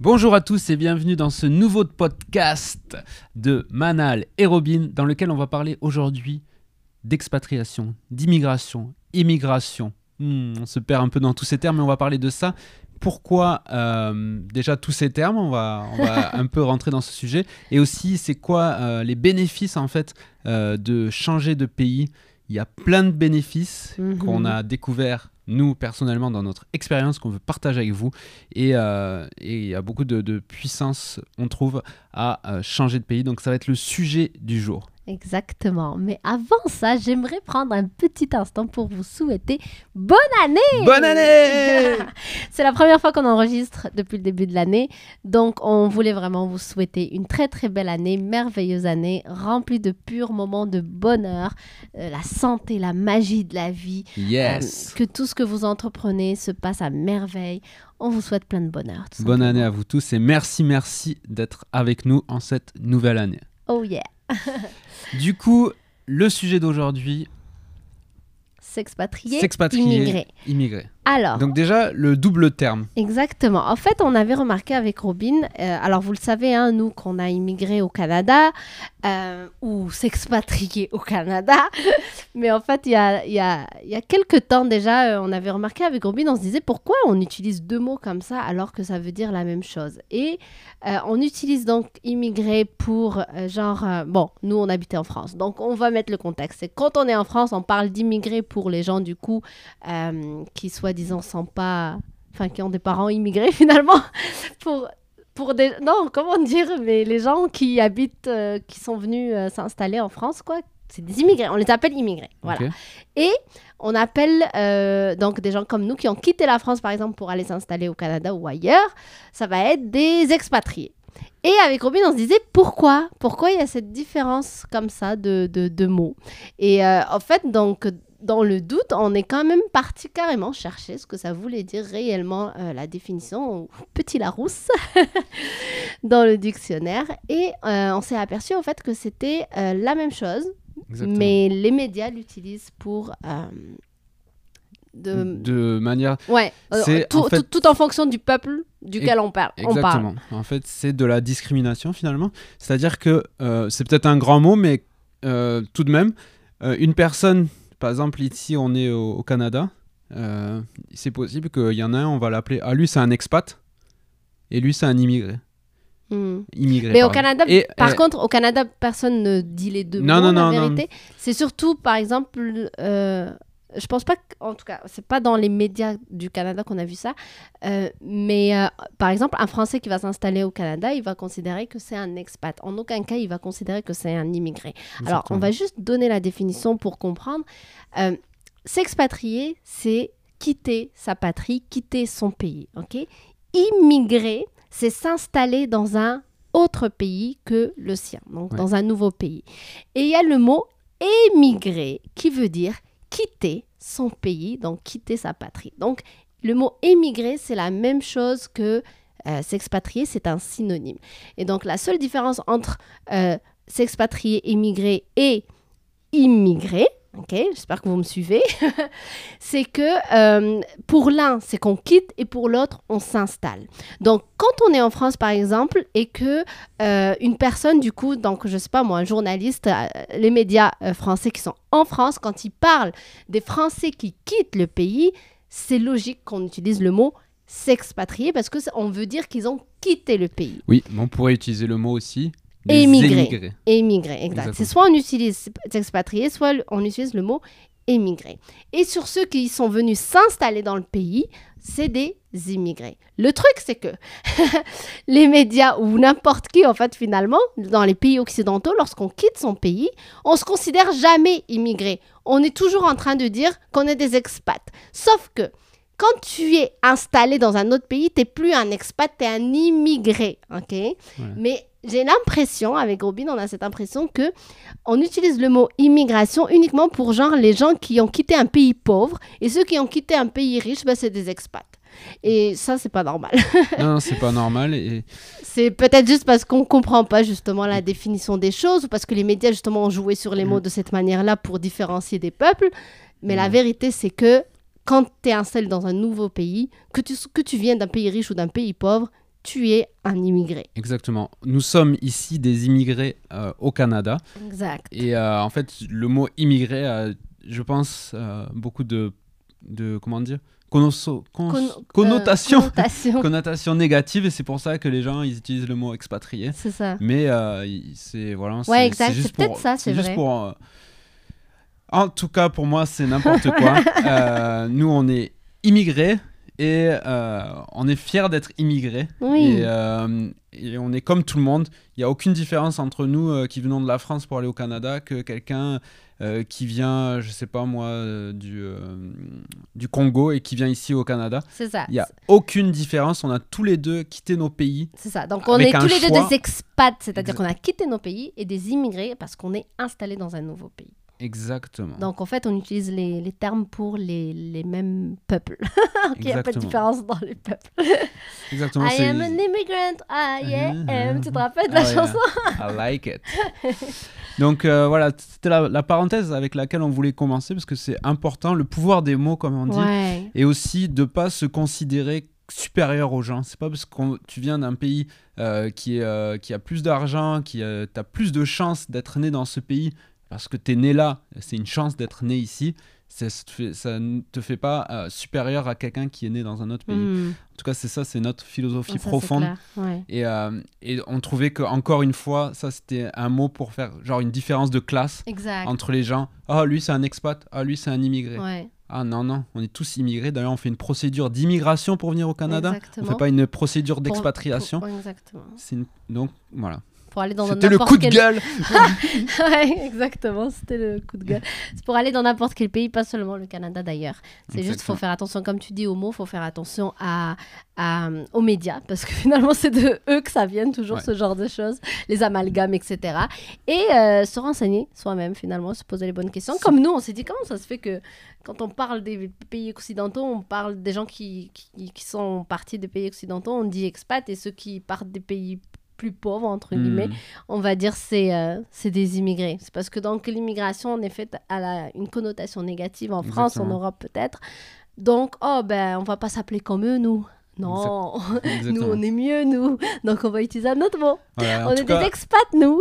Bonjour à tous et bienvenue dans ce nouveau podcast de Manal et Robin dans lequel on va parler aujourd'hui d'expatriation, d'immigration, immigration. Hmm, on se perd un peu dans tous ces termes mais on va parler de ça. Pourquoi euh, déjà tous ces termes on va, on va un peu rentrer dans ce sujet. Et aussi c'est quoi euh, les bénéfices en fait euh, de changer de pays? Il y a plein de bénéfices Mhm. qu'on a découverts nous personnellement dans notre expérience qu'on veut partager avec vous et, euh, et il y a beaucoup de, de puissance on trouve à euh, changer de pays donc ça va être le sujet du jour Exactement. Mais avant ça, j'aimerais prendre un petit instant pour vous souhaiter bonne année. bonne année C'est la première fois qu'on enregistre depuis le début de l'année. Donc, on voulait vraiment vous souhaiter une très très belle année, merveilleuse année, remplie de purs moments de bonheur, euh, la santé, la magie de la vie. yes Euh, que tout ce que vous entreprenez se passe à merveille. On vous souhaite plein de bonheur. bonne simplement. année à vous tous et merci merci d'être avec nous en cette nouvelle année Oh yeah. du coup le sujet d'aujourd'hui S'expatrier, s'expatrier immigrer. immigrer Alors, donc déjà le double terme Exactement. En fait, on avait remarqué avec Robin, euh, alors vous le savez, hein, nous, qu'on a immigré au Canada euh, ou s'expatrié au Canada, mais en fait, il y a, y, a, y a quelques temps déjà, euh, on avait remarqué avec Robin, on se disait pourquoi on utilise deux mots comme ça alors que ça veut dire la même chose? Et on utilise donc immigré pour genre, bon, nous, on habitait en France, donc on va mettre le contexte. C'est quand on est en France, on parle d'immigré pour les gens, du coup, qui soi-disant pas enfin qui ont des parents immigrés finalement pour pour des non comment dire mais les gens qui habitent euh, qui sont venus euh, s'installer en France quoi c'est des immigrés. On les appelle immigrés voilà. Et on appelle euh, donc des gens comme nous qui ont quitté la France par exemple pour aller s'installer au Canada ou ailleurs ça va être des expatriés. Et avec Robin, on se disait pourquoi? Pourquoi il y a cette différence comme ça de, de, de mots? Et euh, en fait, donc, dans le doute, on est quand même parti carrément chercher ce que ça voulait dire réellement euh, la définition, petit Larousse, dans le dictionnaire. Et euh, on s'est aperçu en fait que c'était euh, la même chose, exactement mais les médias l'utilisent pour... de... de manière Ouais, C'est, tout, en fait- tout- tout en fonction du peuple duquel on, parle. on parle. Exactement. En fait, c'est de la discrimination finalement. C'est-à-dire que c'est peut-être un grand mot, mais tout de même, une personne, par exemple ici on est au, au Canada, euh, c'est possible qu'il y en a un, on va l'appeler, ah lui c'est un expat, et lui c'est un immigré. Hmm. immigré Mais au. Canada, Et, par euh, contre, au Canada, personne ne dit les deux Non, mots, non, la non, non. vérité. C'est surtout, par exemple, euh, je pense pas, en tout cas, c'est pas dans les médias du Canada qu'on a vu ça, euh, mais euh, par exemple, un Français qui va s'installer au Canada, il va considérer que c'est un expat. En aucun cas, il va considérer que c'est un immigré. Alors, on va juste donner la définition pour comprendre. Euh, S'expatrier, c'est quitter sa patrie, quitter son pays. Ok? Immigrer, c'est s'installer dans un autre pays que le sien, donc Ouais. dans un nouveau pays. Et il y a le mot émigrer qui veut dire quitter son pays, donc quitter sa patrie. Donc, le mot émigrer, c'est la même chose que euh, s'expatrier, c'est un synonyme. Et donc, la seule différence entre euh, s'expatrier, émigrer et immigrer, ok, j'espère que vous me suivez, c'est que euh, pour l'un, c'est qu'on quitte et pour l'autre, on s'installe. Donc, quand on est en France, par exemple, et que euh, une personne, du coup, donc, je sais pas moi, un journaliste, euh, les médias français qui sont en France, quand ils parlent des Français qui quittent le pays, c'est logique qu'on utilise le mot s'expatrier parce que on veut dire qu'ils ont quitté le pays. Oui, mais on pourrait utiliser le mot aussi. Des Émigrés. émigrés. Émigré, exact. C'est soit on utilise s'expatrier, soit on utilise le mot émigré. Et sur ceux qui sont venus s'installer dans le pays, c'est des immigrés. Le truc, c'est que les médias ou n'importe qui, en fait, finalement, dans les pays occidentaux, lorsqu'on quitte son pays, on se considère jamais immigré. On est toujours en train de dire qu'on est des expats. Sauf que quand tu es installé dans un autre pays, tu n'es plus un expat, tu es un immigré. ok? Mais j'ai l'impression, avec Robin, on a cette impression que on utilise le mot immigration uniquement pour genre les gens qui ont quitté un pays pauvre et ceux qui ont quitté un pays riche, bah, c'est des expats. Et ça, c'est pas normal. non, c'est pas normal. Et c'est peut-être juste parce qu'on comprend pas justement la définition des choses ou parce que les médias justement ont joué sur les mots Mm. de cette manière-là pour différencier des peuples. Mais la Mm. vérité, c'est que quand tu es installé dans un nouveau pays, que tu, que tu viennes d'un pays riche ou d'un pays pauvre, tu es un immigré. Exactement. Nous sommes ici des immigrés euh, au Canada. Exact. Et euh, en fait, le mot immigré a, je pense, euh, beaucoup de, de. Comment dire connoso- cons- Con- connotation. euh, connotation. connotation négative et c'est pour ça que les gens ils utilisent le mot expatrié C'est ça. mais euh, c'est voilà c'est- Ouais, exact, c'est juste c'est peut-être pour- ça, c'est juste vrai. pour euh, en tout cas pour moi c'est n'importe quoi Euh, nous on est immigrés et euh, on est fiers d'être immigrés Oui. et, euh, et on est comme tout le monde il n'y a aucune différence entre nous euh, qui venons de la France pour aller au Canada que quelqu'un qui vient je sais pas moi du, du Congo et qui vient ici au Canada C'est ça. il n'y a aucune différence. On a tous les deux quitté nos pays. C'est ça. Donc on est tous les deux des expats, c'est-à-dire qu'on a quitté nos pays et des immigrés parce qu'on est installé dans un nouveau pays. Exactement. Donc en fait, on utilise les, les termes pour les, les mêmes peuples. Il n'y a pas de différence dans les peuples. Exactement. I am an immigrant, I am. Mhm. Tu te rappelles de la Ah chanson? I like it. Donc euh, voilà, c'était la, la parenthèse avec laquelle on voulait commencer parce que c'est important, le pouvoir des mots, comme on dit, Ouais. et aussi de pas se considérer supérieur aux gens. C'est pas parce que tu viens d'un pays euh, qui, est, euh, qui a plus d'argent, qui a, t'as plus de chances d'être né dans ce pays parce que tu es né là, c'est une chance d'être né ici. Ça, ne te fait pas euh, supérieur à quelqu'un qui est né dans un autre pays. Hmm. En tout cas, c'est ça, c'est notre philosophie Ça, profonde. clair. Ouais. Et, euh, et on trouvait que encore une fois, ça c'était un mot pour faire genre une différence de classe Exact. entre les gens. Ah, lui c'est un expat, ah, lui c'est un immigré. Ouais. Ah non, non, on est tous immigrés. D'ailleurs, on fait une procédure d'immigration pour venir au Canada. Exactement. On fait pas une procédure d'expatriation. pour- exactement. Une- Donc voilà. Pour aller dans C'était le coup de quel- gueule. ouais, exactement, c'était le coup de gueule. C'est pour aller dans n'importe quel pays, pas seulement le Canada d'ailleurs. C'est juste, faut faire attention, comme tu dis, aux mots, faut faire attention à, à- aux médias, parce que finalement, c'est de eux que ça vient toujours Ouais. ce genre de choses, les amalgames, etc. Et euh, se renseigner soi-même, finalement, se poser les bonnes questions. Comme nous, on s'est dit, comment ça se fait que quand on parle des pays occidentaux, on parle des gens qui, qui, qui sont partis des pays occidentaux, on dit expat, et ceux qui partent des pays plus pauvres, entre guillemets, Hmm. on va dire c'est euh, c'est des immigrés. C'est parce que donc l'immigration en effet a la- une connotation négative en France, en. Europe peut-être. Donc oh ben on va pas s'appeler comme eux nous. Non, nous on est mieux nous. Donc on va utiliser un autre mot. Voilà, on est cas, des expats nous.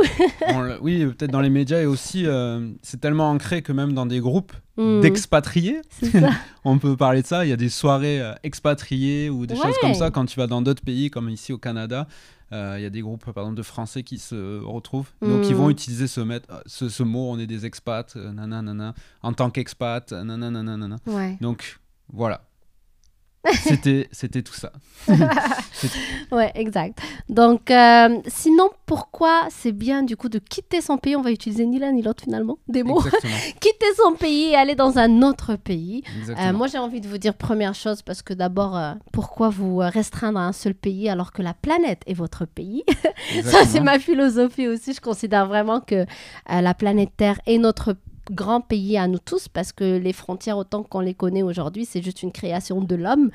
oui, peut-être dans les médias et aussi, euh, c'est tellement ancré que même dans des groupes Hmm, d'expatriés, on peut parler de ça. Il y a des soirées euh, expatriées ou des choses comme ça quand tu vas dans d'autres pays, comme ici au Canada. Euh, Il y a des groupes, par exemple, de Français qui se retrouvent. Donc, ils Mm. vont utiliser ce, met- ce, ce mot on est des expats, euh, nanana, en tant qu'expat, euh, nanana, nanana. Ouais. Donc, voilà. C'était c'était tout ça. Ouais, exact. Donc, euh, sinon, pourquoi c'est bien du coup de quitter son pays? On va utiliser ni l'un ni l'autre finalement, des mots. Quitter son pays et aller dans un autre pays. Euh, moi, j'ai envie de vous dire première chose parce que d'abord, euh, pourquoi vous restreindre à un seul pays alors que la planète est votre pays? Ça, c'est ma philosophie aussi. Je considère vraiment que la planète Terre est notre grand pays à nous tous parce que les frontières autant qu'on les connaît aujourd'hui c'est juste une création de l'homme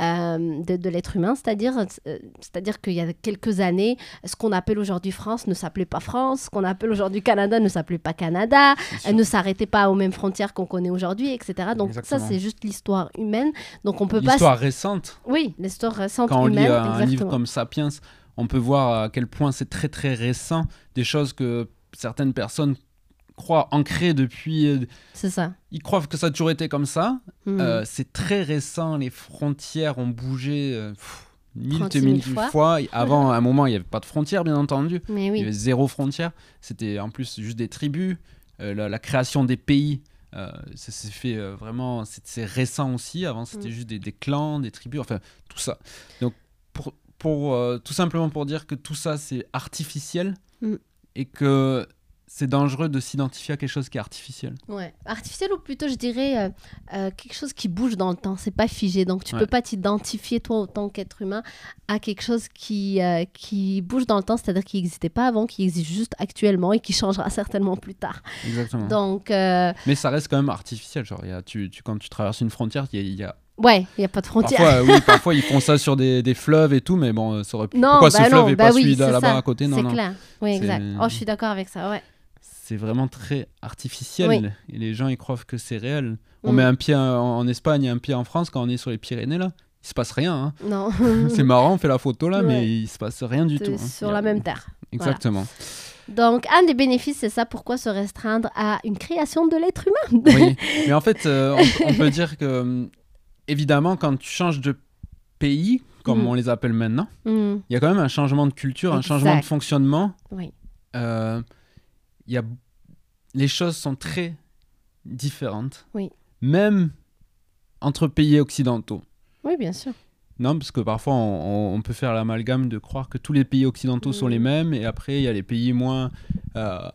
euh, de, de l'être humain. C'est-à-dire euh, c'est-à-dire qu'il y a quelques années ce qu'on appelle aujourd'hui France ne s'appelait pas France ce qu'on appelle aujourd'hui Canada ne s'appelait pas Canada elle ne s'arrêtait pas aux mêmes frontières qu'on connaît aujourd'hui, etc. Donc ça, c'est juste l'histoire humaine. Donc on peut pas... L'histoire récente, Oui, l'histoire récente quand on lit euh, un livre comme Sapiens, on peut voir à quel point c'est très très récent, des choses que certaines personnes croient ancrées depuis... euh, C'est ça. ils croient que ça a toujours été comme ça. Mhm. Euh, c'est très récent, les frontières ont bougé euh, pff, mille 36 et 000 mille fois. fois. Avant, à un moment, il n'y avait pas de frontières, bien entendu. Mais Il y avait zéro frontière. C'était en plus juste des tribus. Euh, la, la création des pays, euh, ça s'est fait euh, vraiment. C'est récent aussi. Avant, c'était Mm. juste des, des clans, des tribus, enfin tout ça. Donc, pour, pour, tout simplement pour dire que tout ça, c'est artificiel Mm. et que c'est dangereux de s'identifier à quelque chose qui est artificiel. ouais. Artificiel ou plutôt, je dirais, euh, euh, quelque chose qui bouge dans le temps. C'est pas figé. Donc tu Ouais. peux pas t'identifier, toi, en tant qu'être humain, à quelque chose qui, euh, qui bouge dans le temps, c'est-à-dire qui n'existait pas avant, qui existe juste actuellement et qui changera certainement plus tard. Exactement. Donc, Mais ça reste quand même artificiel. Genre, y a, tu, tu- quand tu traverses une frontière, il y a, il y a- ouais, il n'y a pas de frontières. Parfois, oui, parfois ils font ça sur des, des fleuves et tout, mais bon, ça aurait pu... Non, Pourquoi bah ce fleuve non, et bah pas oui, celui là-bas à côté? Non, C'est clair. Oui, exact. Oh, je suis d'accord avec ça, ouais. C'est vraiment très artificiel. Oui. Et les gens, ils croient que c'est réel. On Mm. met un pied en, en Espagne et un pied en France quand on est sur les Pyrénées, là. il se passe rien. hein. Non. C'est marrant, on fait la photo là, mais il se passe rien du tout. hein. sur a- la même terre. Exactement. Donc, un des bénéfices, c'est ça. Pourquoi se restreindre à une création de l'être humain? Oui, mais en fait, euh, on, on peut dire que, hum, évidemment, quand tu changes de pays, comme Mm. on les appelle maintenant, Hmm, il y a quand même un changement de culture, un changement de fonctionnement. Oui. Euh, y a... Les choses sont très différentes. Oui. Même entre pays occidentaux. Oui, bien sûr. Non, parce que parfois on, peut faire l'amalgame de croire que tous les pays occidentaux sont Mm. les mêmes et après il y a les pays moins euh,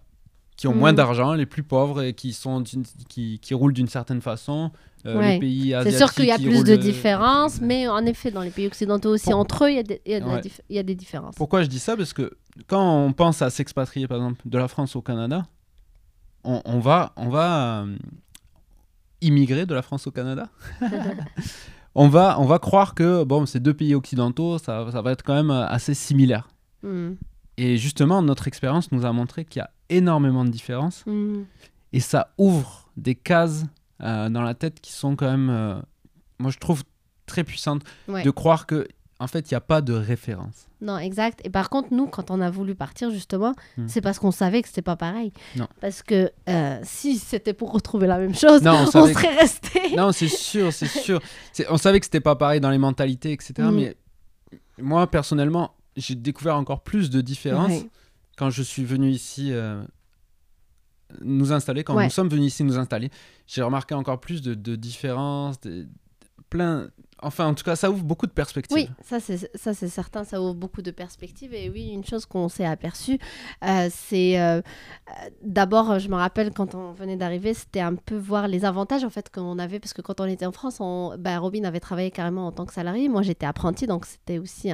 qui ont moins Mm. d'argent, les plus pauvres et qui sont qui, qui roulent d'une certaine façon. Euh, Ouais. Les pays C'est sûr qu'il y a plus roulent, de euh, différences, mais en effet, dans les pays occidentaux aussi, Pour- entre eux, il y a des, il y a de la Ouais. dif- y a des différences. Pourquoi je dis ça? Parce que quand on pense à s'expatrier par exemple de la France au Canada, on, on va on va euh, immigrer de la France au Canada? on va on va croire que bon ces deux pays occidentaux ça, ça va être quand même euh, assez similaire. Hmm, Et justement, notre expérience nous a montré qu'il y a énormément de différences hmm. et ça ouvre des cases euh, dans la tête qui sont quand même, euh, moi je trouve, très puissantes Ouais. de croire que en fait il n'y a pas de référence. Non, exact. Et par contre, nous, quand on a voulu partir, justement, Hmm. c'est parce qu'on savait que c'était pas pareil. Non. Parce que euh, si c'était pour retrouver la même chose, Non, on on, savait que- serait resté. Non, c'est sûr, c'est sûr. On savait que c'était pas pareil dans les mentalités, etc. Mm. Mais moi personnellement, j'ai découvert encore plus de différences Ouais. quand je suis venu ici euh, nous installer, quand Ouais. nous sommes venus ici nous installer, j'ai remarqué encore plus de, de différences, de- de- plein. Enfin, en tout cas, ça ouvre beaucoup de perspectives. Oui, ça c'est certain, ça ouvre beaucoup de perspectives. Et oui, une chose qu'on s'est aperçu, euh, c'est euh, euh, d'abord, je me rappelle quand on venait d'arriver, c'était un peu voir les avantages en fait qu'on avait. Parce que quand on était en France, bah, Robin avait travaillé carrément en tant que salarié, moi j'étais apprenti donc c'était aussi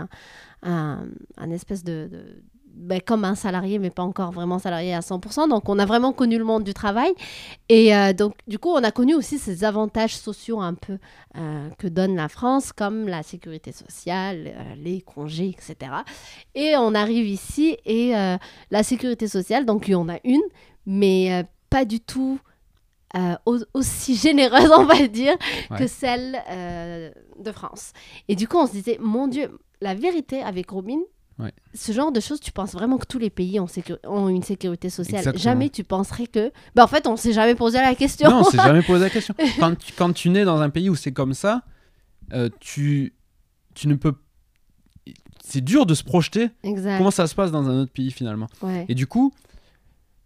un, espèce de- ben, comme un salarié, mais pas encore vraiment salarié à 100%. Donc, on a vraiment connu le monde du travail. Et euh, donc, du coup, on a connu aussi ces avantages sociaux un peu euh, que donne la France, comme la sécurité sociale, euh, les congés, etc. Et on arrive ici et la sécurité sociale, donc il y en a une, mais pas du tout euh, au- aussi généreuse, on va dire, Ouais. que celle euh, de France. Et du coup, on se disait, mon Dieu, la vérité avec Robin, Ouais. ce genre de choses, tu penses vraiment que tous les pays ont, sécu- ont une sécurité sociale? Exactement. Jamais tu penserais que... Ben, en fait, on s'est jamais posé la question. Non, on s'est jamais posé la question. Quand tu, quand tu nais dans un pays où c'est comme ça, euh, tu, tu ne peux. C'est dur de se projeter exact. comment ça se passe dans un autre pays finalement. Ouais, Et du coup,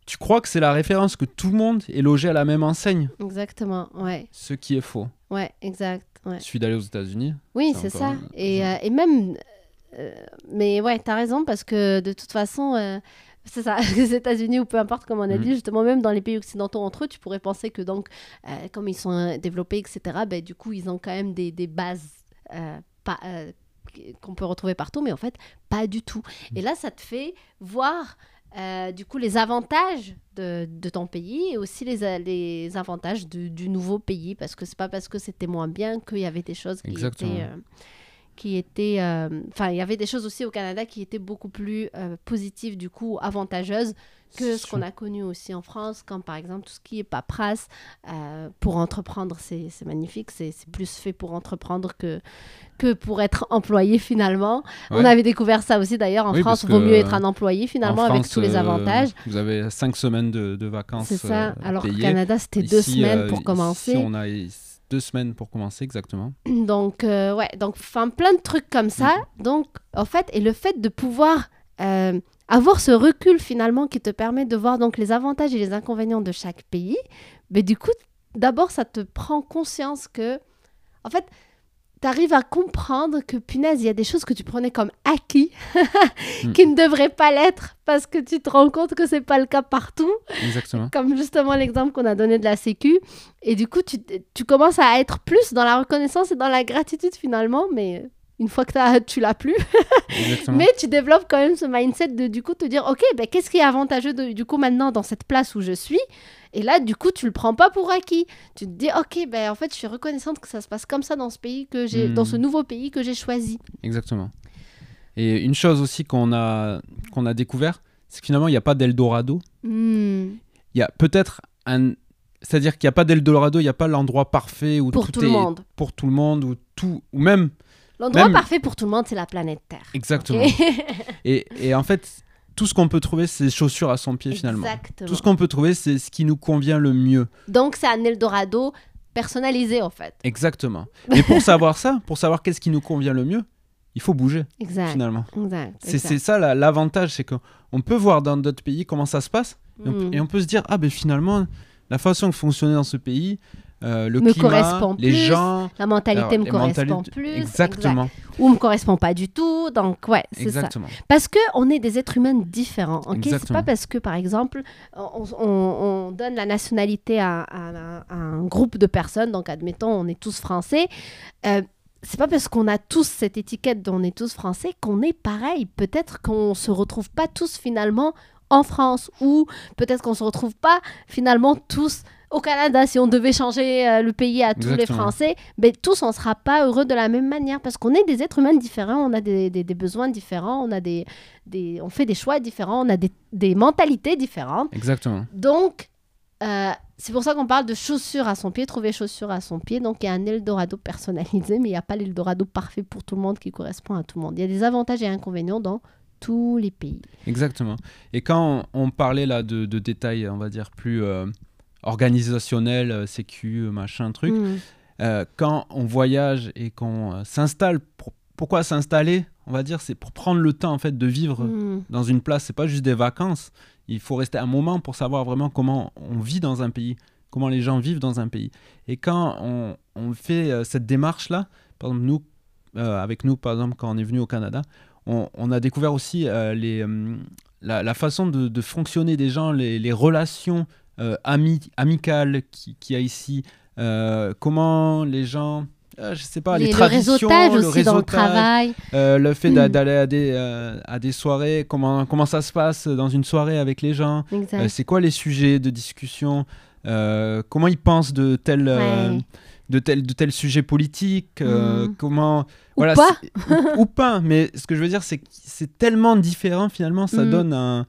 tu crois que c'est la référence que tout le monde est logé à la même enseigne, exactement. Ouais, ce qui est faux. ouais, exact. Ouais. Il suffit d'aller aux États-Unis. Oui, C'est ça. Et, euh, et même. Euh, mais ouais, t'as raison, parce que de toute façon. euh, c'est ça, les États-Unis ou peu importe comme on a Mhm. dit, justement, même dans les pays occidentaux entre eux, tu pourrais penser que donc, euh, comme ils sont développés, etc., ben, du coup, ils ont quand même des, des bases euh, euh, qu'on peut retrouver partout, mais en fait, pas du tout. Et là, ça te fait voir, du coup, les avantages de, de ton pays et aussi les, avantages de- du nouveau pays, parce que c'est pas parce que c'était moins bien qu'il y avait des choses qui Exactement. étaient... qui étaient... euh, Enfin, il y avait des choses aussi au Canada qui étaient beaucoup plus euh, positives, du coup, avantageuses que ce qu'on a connu aussi en France, comme par exemple tout ce qui est paperasse euh, pour entreprendre, c'est magnifique, c'est plus fait pour entreprendre que, que pour être employé finalement. On avait découvert ça aussi d'ailleurs en Oui, France, vaut mieux être un employé En finalement avec tous les euh, avantages. vous avez cinq semaines de, de vacances. C'est ça, euh, alors qu'au payées. Canada c'était deux Ici, semaines pour ici, commencer. on a deux semaines pour commencer, exactement. Donc, euh, ouais, donc, enfin, plein de trucs comme ça. Donc, en fait, et le fait de pouvoir euh, avoir ce recul finalement qui te permet de voir donc les avantages et les inconvénients de chaque pays, mais du coup, d'abord, ça te prend conscience que, en fait, tu arrives à comprendre que, punaise, il y a des choses que tu prenais comme acquis Mm. qui ne devraient pas l'être parce que tu te rends compte que c'est pas le cas partout Exactement. comme justement l'exemple qu'on a donné de la Sécu. Et du coup, tu, tu commences à être plus dans la reconnaissance et dans la gratitude finalement, mais une fois que t'as- tu l'as plus. Mais tu développes quand même ce mindset de du coup te dire, ok, ben, qu'est-ce qui est avantageux de- du coup maintenant dans cette place où je suis? Et là, du coup, tu le prends pas pour acquis. Tu te dis, ok, ben en fait, je suis reconnaissante que ça se passe comme ça dans ce pays que j'ai, Hmm. dans ce nouveau pays que j'ai choisi. Exactement. Et une chose aussi qu'on a, qu'on a découvert, c'est que finalement, il n'y a pas d'Eldorado. Hmm. Il y a peut-être un. C'est-à-dire qu'il n'y a pas d'Eldorado, il n'y a pas l'endroit parfait où Pour tout, tout le est monde. pour tout le monde, ou tout, ou même L'endroit Même- parfait pour tout le monde, c'est la planète Terre. Exactement. Et, et en fait, tout ce qu'on peut trouver, c'est chaussures à son pied finalement. Tout ce qu'on peut trouver, c'est ce qui nous convient le mieux. Donc, c'est un Eldorado personnalisé, en fait. Exactement. Et pour savoir ça, pour savoir qu'est-ce qui nous convient le mieux, il faut bouger Exact. finalement. Exact. C'est exact. c'est ça la- l'avantage, c'est qu'on peut voir dans d'autres pays comment ça se passe et on, Mm. et on peut se dire ah ben finalement la façon de fonctionner dans ce pays, euh, le Me climat, correspond les plus, gens, La mentalité alors, me correspond plus. Exactement, exact. Ou me correspond pas du tout. Donc, ouais, c'est ça. Parce que on est des êtres humains différents. ok? C'est pas parce que, par exemple, on, on- on donne la nationalité à, à- à un groupe de personnes. Donc, admettons, on est tous français. Euh, c'est pas parce qu'on a tous cette étiquette dont on est tous français qu'on est pareil. Peut-être qu'on se retrouve pas tous finalement en France ou peut-être qu'on se retrouve pas finalement tous au Canada si on devait changer euh, le pays à tous les. Français. Mais tous on sera pas heureux de la même manière parce qu'on est des êtres humains différents, on a des, des- des besoins différents, on a des, des on fait des choix différents, on a des, des mentalités différentes. Exactement. Donc, euh, c'est pour ça qu'on parle de chaussures à son pied, trouver chaussures à son pied. Donc, il y a un Eldorado personnalisé, mais il n'y a pas l'Eldorado parfait pour tout le monde qui correspond à tout le monde. Il y a des avantages et inconvénients dans tous les pays. Exactement. Et quand on, on parlait là de, de détails, on va dire plus euh, organisationnels, euh, sécu, machin, truc, Mm. euh, quand on voyage et qu'on euh, s'installe, pour- pourquoi s'installer On va dire c'est pour prendre le temps en fait de vivre Mm. dans une place. C'est pas juste des vacances. Il faut rester un moment pour savoir vraiment comment on vit dans un pays, comment les gens vivent dans un pays. Et quand on, on fait euh, cette démarche là, par exemple nous, euh, avec nous par exemple quand on est venu au Canada, on, on a découvert aussi euh, les, euh, la, la façon de, de fonctionner des gens, les, les relations euh, ami- qui- qu'il y a ici, euh, comment les gens, euh, je sais pas, les, Les- le traditions, réseautage le aussi dans le réseautage, travail. euh, le fait d'a- Mm. d'aller à des, euh, à des soirées, comment, comment ça se passe dans une soirée avec les gens, euh, c'est quoi les sujets de discussion, comment ils pensent de tel, Ouais. de tel, de tel sujet politique, euh, Mm. comment... Ou pas. ou, ou pas, mais ce que je veux dire, c'est que c'est tellement différent finalement, ça Mm. donne un...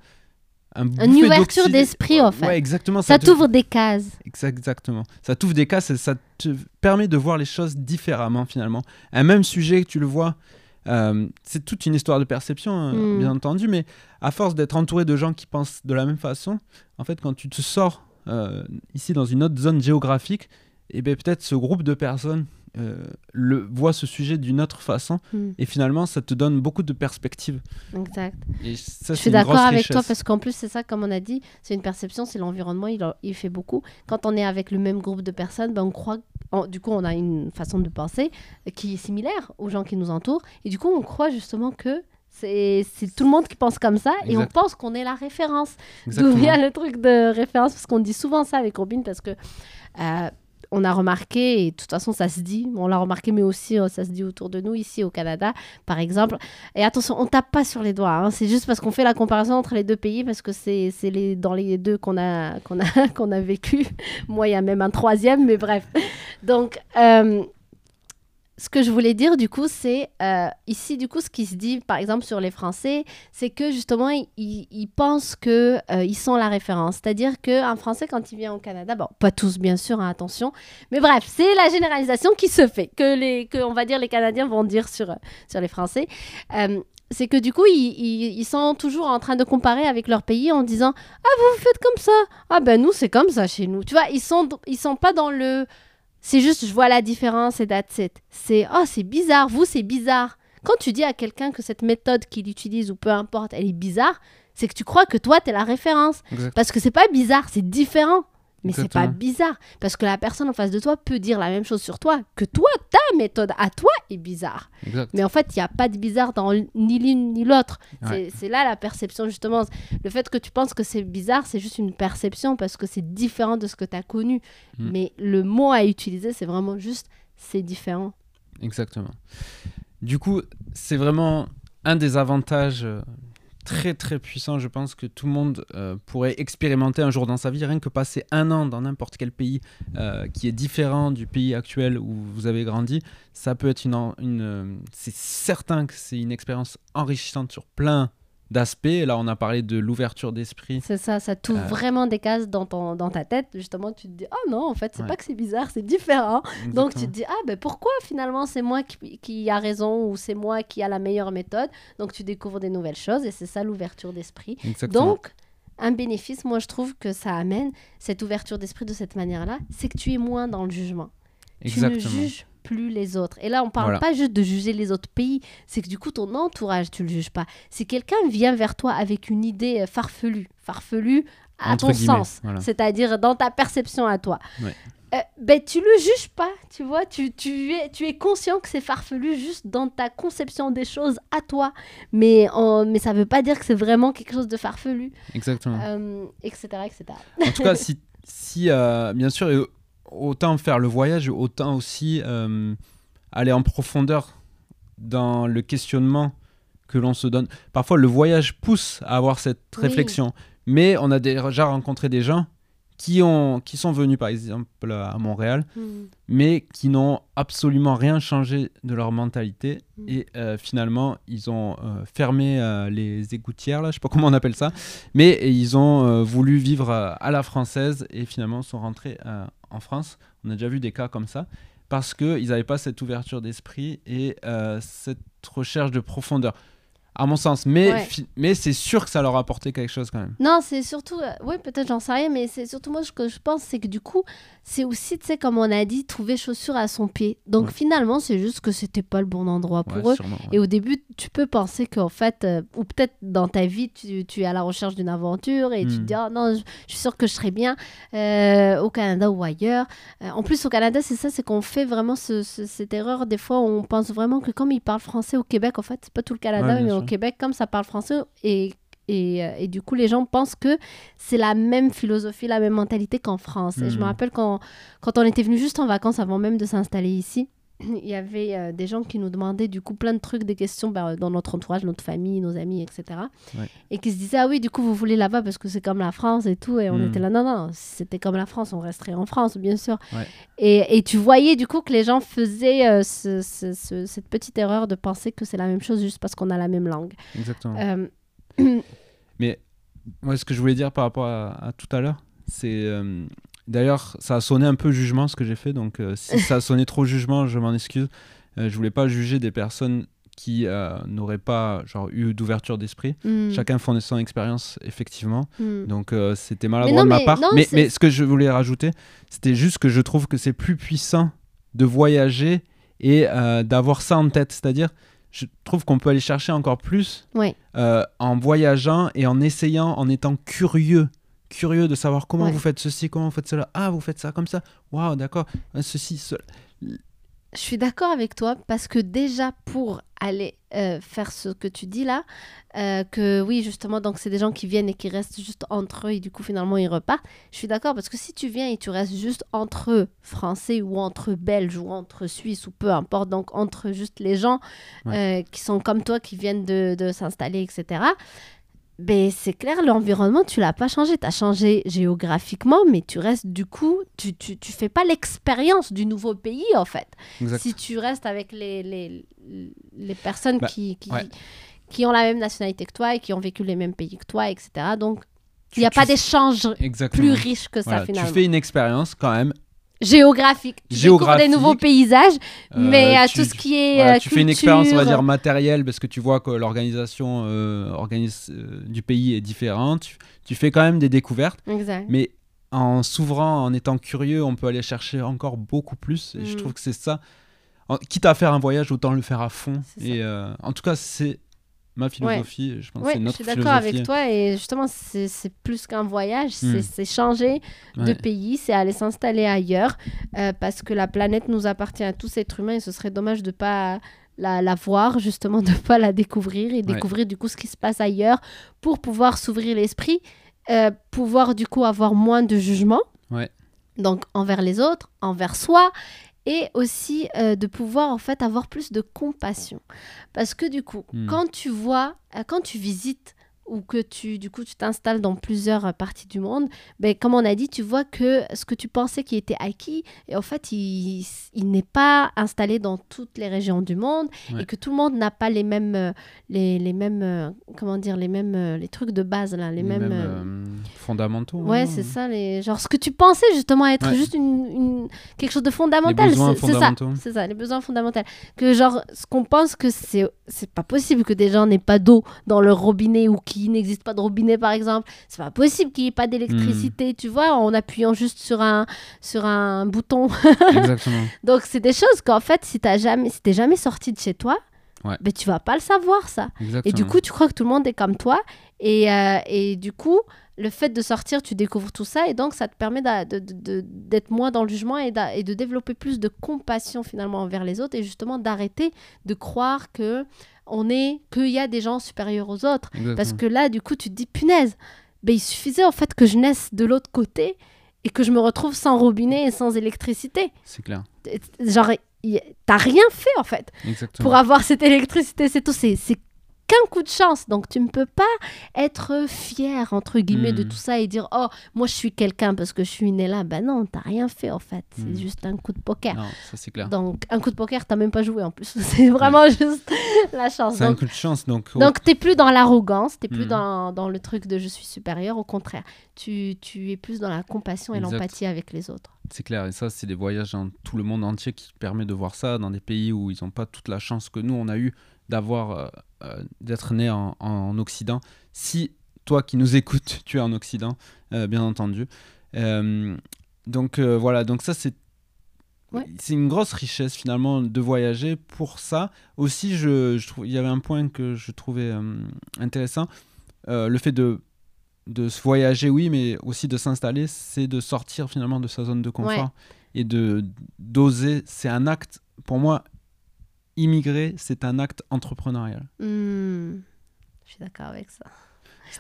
un Une ouverture d'esprit, en fait. Ouais, exactement. Ça t'ouvre des cases. Exa- Exactement. Ça t'ouvre des cas, ça, ça te permet de voir les choses différemment finalement. Un même sujet, tu le vois, euh, c'est toute une histoire de perception, hein, Mm. bien entendu, mais à force d'être entouré de gens qui pensent de la même façon, en fait, quand tu te sors euh, ici dans une autre zone géographique, et ben peut-être ce groupe de personnes euh, le, voit ce sujet d'une autre façon, Mm. et finalement, ça te donne beaucoup de perspectives. Exact. Et ça, Je suis d'accord avec toi parce qu'en plus, c'est ça, comme on a dit, c'est une perception, c'est l'environnement, il, fait beaucoup. Quand on est avec le même groupe de personnes, ben, on croit, du coup, on a une façon de penser qui est similaire aux gens qui nous entourent. Et du coup, on croit justement que c'est tout le monde qui pense comme ça et on pense qu'on est la référence. D'où vient le truc de référence? Parce qu'on dit souvent ça avec Robin parce que. euh, on a remarqué, et de toute façon ça se dit, on l'a remarqué, mais aussi euh, ça se dit autour de nous, ici au Canada, par exemple. Et attention, on tape pas sur les doigts, hein, c'est juste parce qu'on fait la comparaison entre les deux pays, parce que c'est les, dans les deux qu'on a, qu'on a, qu'on a vécu. Moi, il y a même un troisième, mais bref. Donc, euh, ce que je voulais dire, du coup, c'est euh, ici, du coup, ce qui se dit, par exemple, sur les Français, c'est que justement, ils, pensent que euh, sont la référence. C'est-à-dire qu'un Français, quand il vient au Canada, bon, pas tous, bien sûr, hein, attention, mais bref, c'est la généralisation qui se fait, que, les, que on va dire, les Canadiens vont dire sur, sur les Français. Euh, c'est que du coup, ils, ils- ils sont toujours en train de comparer avec leur pays en disant Ah, vous, vous faites comme ça Ah, ben nous, c'est comme ça chez nous. Tu vois, ils sont, ils sont pas dans le. C'est juste, je vois la différence et that's it. C'est Oh, c'est bizarre, vous, c'est bizarre. Quand tu dis à quelqu'un que cette méthode qu'il utilise ou peu importe, elle est bizarre, c'est que tu crois que toi, tu es la référence. Exact. Parce que c'est pas bizarre, c'est différent. Mais c'est pas bizarre. Parce que la personne en face de toi peut dire la même chose sur toi, que toi, ta méthode à toi est bizarre. Exact. Mais en fait, il n'y a pas de bizarre dans ni l'une ni l'autre. Ouais. C'est- C'est là la perception, justement. Le fait que tu penses que c'est bizarre, c'est juste une perception parce que c'est différent de ce que tu as connu. Mm. Mais le mot à utiliser, c'est vraiment juste c'est différent. Exactement. Du coup, c'est vraiment un des avantages euh, très très puissants, je pense, que tout le monde euh, pourrait expérimenter un jour dans sa vie, rien que passer un an dans n'importe quel pays euh, qui est différent du pays actuel où vous avez grandi, ça peut être une... une euh, c'est certain que c'est une expérience enrichissante sur plein d'aspects. Là, on a parlé de l'ouverture d'esprit. C'est ça, ça t'ouvre Euh. vraiment des cases dans, ton, dans ta tête. Justement, tu te dis, oh non, en fait, c'est Ouais. pas que c'est bizarre, c'est différent. Donc tu te dis, ah ben pourquoi finalement c'est moi qui, qui a raison ou c'est moi qui a la meilleure méthode? Donc tu découvres des nouvelles choses et c'est ça l'ouverture d'esprit. Donc, un bénéfice, moi je trouve que ça amène cette ouverture d'esprit de cette manière-là, c'est que tu es moins dans le jugement. Exactement. Tu ne juges plus les autres. Et là, on parle Voilà. pas juste de juger les autres pays, c'est que du coup, ton entourage, tu le juges pas. Si quelqu'un vient vers toi avec une idée euh, farfelue, farfelue à Entre ton sens, voilà. c'est-à-dire dans ta perception à toi, Ouais. euh, ben, tu le juges pas, tu vois, tu, tu, es, tu es conscient que c'est farfelu juste dans ta conception des choses à toi, mais, en- mais ça veut pas dire que c'est vraiment quelque chose de farfelu, Exactement. euh, etc., etc. En tout cas, si, si euh, bien sûr, autant faire le voyage, autant aussi euh, aller en profondeur dans le questionnement que l'on se donne. Parfois, le voyage pousse à avoir cette Oui. réflexion, mais on a déjà rencontré des gens qui, ont, qui sont venus, par exemple, à Montréal, Hmm. mais qui n'ont absolument rien changé de leur mentalité. Mm. Et euh, finalement, ils ont euh, fermé euh, les égouttières, là, je sais pas comment on appelle ça, mais ils ont voulu vivre à la française et finalement sont rentrés en France. On a déjà vu des cas comme ça parce qu'ils n'avaient pas cette ouverture d'esprit et euh, cette recherche de profondeur. À mon sens, mais, Ouais. mais c'est sûr que ça leur a apporté quelque chose quand même. Non, c'est surtout, euh, oui, peut-être j'en sais rien, mais c'est surtout moi ce que je pense, c'est que du coup, c'est aussi, tu sais, comme on a dit, trouver chaussure à son pied. Donc Ouais. finalement, c'est juste que c'était pas le bon endroit pour Ouais, eux. sûrement. Et au début, tu peux penser qu'en fait, euh, ou peut-être dans ta vie, tu, tu es à la recherche d'une aventure et tu te Hmm. dis, ah non, je, je suis sûre que je serai bien euh, au Canada ou ailleurs. En plus, au Canada, c'est ça, c'est qu'on fait vraiment ce- ce- cette erreur. Des fois, on pense vraiment que comme ils parlent français au Québec, en fait, c'est pas tout le Canada, mais au sûr. Québec, comme ça parle français et. Et, euh, et du coup, les gens pensent que c'est la même philosophie, la même mentalité qu'en France. Et je me Hmm. rappelle quand, quand on était venu juste en vacances avant même de s'installer ici, il y avait euh, des gens qui nous demandaient du coup plein de trucs, des questions bah, dans notre entourage, notre famille, nos amis, etc. Ouais. Et qui se disaient, ah oui, du coup, vous voulez là-bas parce que c'est comme la France et tout. Et on Mm. était là, non, non, si c'était comme la France, on resterait en France, bien sûr. Ouais. Et, et tu voyais du coup que les gens faisaient euh, ce- ce- ce- cette petite erreur de penser que c'est la même chose juste parce qu'on a la même langue. Exactement. Euh, Mais moi, ce que je voulais dire par rapport à, à tout à l'heure, c'est. D'ailleurs, ça a sonné un peu jugement ce que j'ai fait, donc euh, si ça a sonné trop jugement, je m'en excuse. Euh, je voulais pas juger des personnes qui euh, n'auraient pas genre, eu d'ouverture d'esprit. mm, Chacun font son expérience, effectivement. mm. Donc euh, c'était maladroit de ma mais- part. non, mais, ce que je voulais rajouter, c'était juste que je trouve que c'est plus puissant de voyager et d'avoir ça en tête. C'est-à-dire, je trouve qu'on peut aller chercher encore plus Ouais. en voyageant et en essayant, en étant curieux. Curieux de savoir comment Ouais. vous faites ceci, comment vous faites cela. Ah, vous faites ça comme ça. Waouh, d'accord. Ah, Ceci, cela. Je suis d'accord avec toi parce que déjà pour aller euh, faire ce que tu dis là, euh, que oui justement donc c'est des gens qui viennent et qui restent juste entre eux et du coup finalement ils repartent. Je suis d'accord parce que si tu viens et tu restes juste entre eux, français ou entre belges ou entre suisses ou peu importe donc entre juste les gens euh, qui sont comme toi qui viennent de, de s'installer etc. Ben, c'est clair, l'environnement, tu l'as pas changé. Tu as changé géographiquement, mais tu restes du coup, tu, tu, tu fais pas l'expérience du nouveau pays en fait Exact. si tu restes avec les, les, les personnes Bah, qui, qui, ouais. qui ont la même nationalité que toi et qui ont vécu les mêmes pays que toi, etc. Donc, il n'y a tu pas d'échange plus riche que ça Voilà, finalement. Tu fais une expérience quand même. Géographique. Tu découvres des Géographique. nouveaux paysages, Euh, mais à tu- tout ce qui est Voilà, euh, tu fais une expérience, on va dire, matérielle, parce que tu vois que l'organisation euh, euh, du pays est différente. Tu, tu fais quand même des découvertes, Exact. mais en s'ouvrant, en étant curieux, on peut aller chercher encore beaucoup plus. Et je Mm. trouve que c'est ça. En- quitte à faire un voyage, autant le faire à fond. Et euh, en tout cas, c'est ma philosophie. Je pense que Oui, c'est je notre suis d'accord avec toi et justement c'est plus qu'un voyage, c'est Hmm. c'est changer de Ouais. pays, c'est aller s'installer ailleurs euh, parce que la planète nous appartient à tous êtres humains et ce serait dommage de pas la, la voir, justement de pas la découvrir et découvrir du coup ce qui se passe ailleurs pour pouvoir s'ouvrir l'esprit, euh, pouvoir du coup avoir moins de jugement, Ouais. donc envers les autres, envers soi et aussi euh, de pouvoir en fait avoir plus de compassion parce que du coup Hmm. quand tu vois euh, quand tu visites ou que tu, du coup, tu t'installes dans plusieurs euh, parties du monde, ben, comme on a dit, tu vois que ce que tu pensais qui était acquis, et en fait, il, il n'est pas installé dans toutes les régions du monde Ouais. et que tout le monde n'a pas les mêmes, euh, les, les mêmes, euh, comment dire, les mêmes, les trucs de base là, les, mêmes. euh, euh, fondamentaux. Ouais, hein. c'est ça, les... genre ce que tu pensais justement être Ouais. juste une, une- quelque chose de fondamental. Les c'est- ça, c'est ça, les besoins fondamentaux. Que genre, ce qu'on pense que c'est c'est pas possible que des gens n'aient pas d'eau dans leur robinet ou qu'il n'existe pas de robinet par exemple. C'est pas possible qu'il n'y ait pas d'électricité, Hmm. tu vois, en appuyant juste sur un, sur un bouton. Exactement. Donc c'est des choses qu'en fait, si t'as jamais, si t'es jamais sorti de chez toi, Ouais. ben, tu vas pas le savoir ça. Exactement. Et du coup, tu crois que tout le monde est comme toi. Et, euh, et du coup, le fait de sortir, tu découvres tout ça. Et donc, ça te permet d'être moins dans le jugement et, de développer plus de compassion finalement envers les autres. Et justement, d'arrêter de croire que on est qu'il y a des gens supérieurs aux autres. Exactement. Parce que là, du coup, tu te dis, punaise, ben, il suffisait en fait que je naisse de l'autre côté et que je me retrouve sans robinet et sans électricité. C'est clair. Genre, t'as rien fait en fait Exactement. pour avoir cette électricité, c'est tout. C'est qu'un coup de chance. Donc, tu ne peux pas être fier, entre guillemets, de Hmm. tout ça et dire Oh, moi, je suis quelqu'un parce que je suis né là. Ben non, t'as rien fait, en fait. C'est Hmm. juste un coup de poker. Non, ça c'est clair. Donc, un coup de poker, t'as même pas joué en plus. C'est vraiment juste la chance. C'est un coup de chance. Donc, oh, donc t'es plus dans l'arrogance, t'es plus Hmm. dans, dans le truc de je suis supérieur. Au contraire, tu, tu es plus dans la compassion et l'empathie avec les autres. c'est clair. Et ça, c'est des voyages dans tout le monde entier qui permet de voir ça dans des pays où ils n'ont pas toute la chance que nous, on a eu d'avoir, euh, euh, d'être né en, en Occident. Si toi qui nous écoutes, tu es en Occident, euh, bien entendu. Euh, donc voilà, donc ça c'est Ouais. c'est une grosse richesse finalement de voyager pour ça. Aussi, je, je trouve il y avait un point que je trouvais intéressant, le fait de de se voyager, oui, mais aussi de s'installer, c'est de sortir finalement de sa zone de confort et de d'oser. C'est un acte, pour moi, immigrer, c'est un acte entrepreneurial. Hmm. Je suis d'accord avec ça.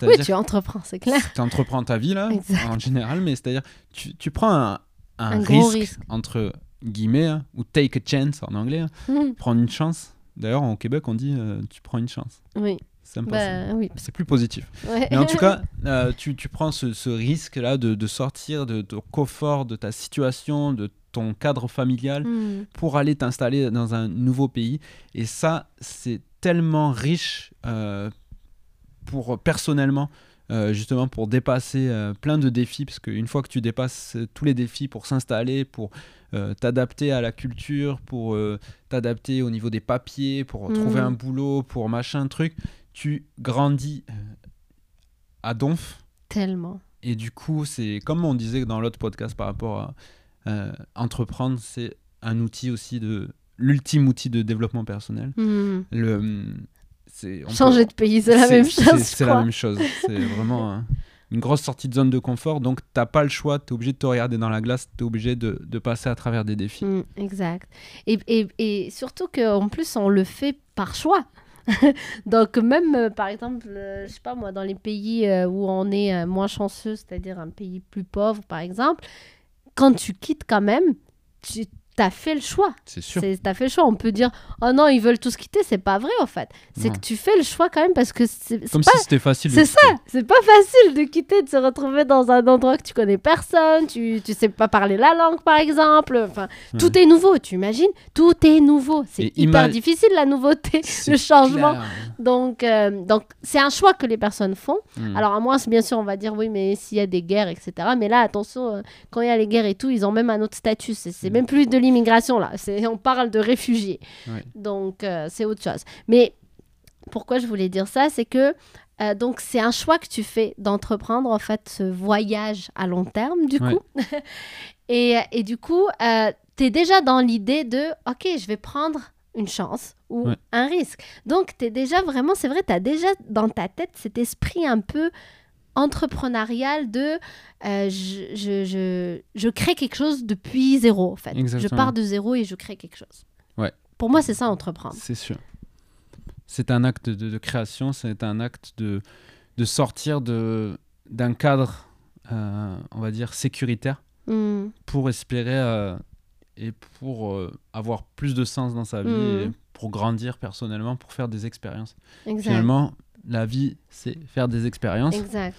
Oui, tu entreprends, c'est clair. tu entreprends ta vie là, Exact. en général, mais c'est-à-dire tu, tu prends un, un risque, risque. entre guillemets hein, ou take a chance en anglais, hein, prendre une chance. D'ailleurs, au Québec, on dit euh, tu prends une chance. Oui, sympa, bah oui. C'est plus positif. Ouais. Mais en tout cas, euh, tu, tu prends ce, ce risque-là de, de sortir de ton confort, de ta situation, de ton cadre familial Hmm. pour aller t'installer dans un nouveau pays. Et ça, c'est tellement riche euh, pour personnellement, euh, justement pour dépasser euh, plein de défis, parce qu'une fois que tu dépasses euh, tous les défis pour s'installer, pour t'adapter à la culture, pour t'adapter au niveau des papiers, pour trouver un boulot, pour machin truc, tu grandis euh, à donf. Tellement. Et du coup, c'est comme on disait dans l'autre podcast par rapport à euh, entreprendre, c'est un outil aussi de l'ultime outil de développement personnel. Hmm. Le peut- Changer de pays, c'est la même chose. C'est la même chose. C'est vraiment un- une grosse sortie de zone de confort. Donc t'as pas le choix. T'es obligé de te regarder dans la glace. T'es obligé de, de passer à travers des défis. Mm, exact. Et, et, et surtout qu'en plus, on le fait par choix. Donc, même, euh, par exemple, euh, je sais pas moi, dans les pays euh, où on est moins chanceux, c'est-à-dire un pays plus pauvre, par exemple, quand tu quittes quand même, tu as fait le choix. C'est sûr. Tu as fait le choix. On peut dire, oh non, ils veulent tous quitter. C'est pas vrai, en fait. C'est que tu fais le choix quand même parce que c'est Comme pas si c'était facile. c'est ça, c'est pas facile de quitter, de se retrouver dans un endroit que tu connais personne, tu, tu sais pas parler la langue par exemple, enfin, Ouais. tout est nouveau, tu imagines? Tout est nouveau, c'est hyper difficile la nouveauté, le changement. clair. Donc, euh, donc c'est un choix que les personnes font. Hmm. Alors à moins, c'est bien sûr, on va dire oui, mais s'il y a des guerres, etc. Mais là, attention, euh, quand il y a les guerres et tout, ils ont même un autre statut. C'est c'est Mm. même plus de l'immigration là. C'est on parle de réfugiés. Ouais. Donc euh, c'est autre chose. Mais pourquoi je voulais dire ça, c'est que euh, donc c'est un choix que tu fais d'entreprendre en fait ce voyage à long terme du Ouais. coup. et, et du coup, tu es déjà dans l'idée de OK, je vais prendre une chance ou Ouais. un risque. Donc tu es déjà vraiment, c'est vrai, tu as déjà dans ta tête cet esprit un peu entrepreneurial de euh, je, je, je, je crée quelque chose depuis zéro en fait. Je pars de zéro et je crée quelque chose. Ouais. Pour moi, c'est ça entreprendre. C'est sûr. C'est un acte de, de création, c'est un acte de, de sortir de, d'un cadre, euh, on va dire, sécuritaire Hmm. pour espérer euh, et pour avoir plus de sens dans sa vie Mm. et pour grandir personnellement, pour faire des expériences. Exact. Finalement, la vie, c'est faire des expériences. Exact.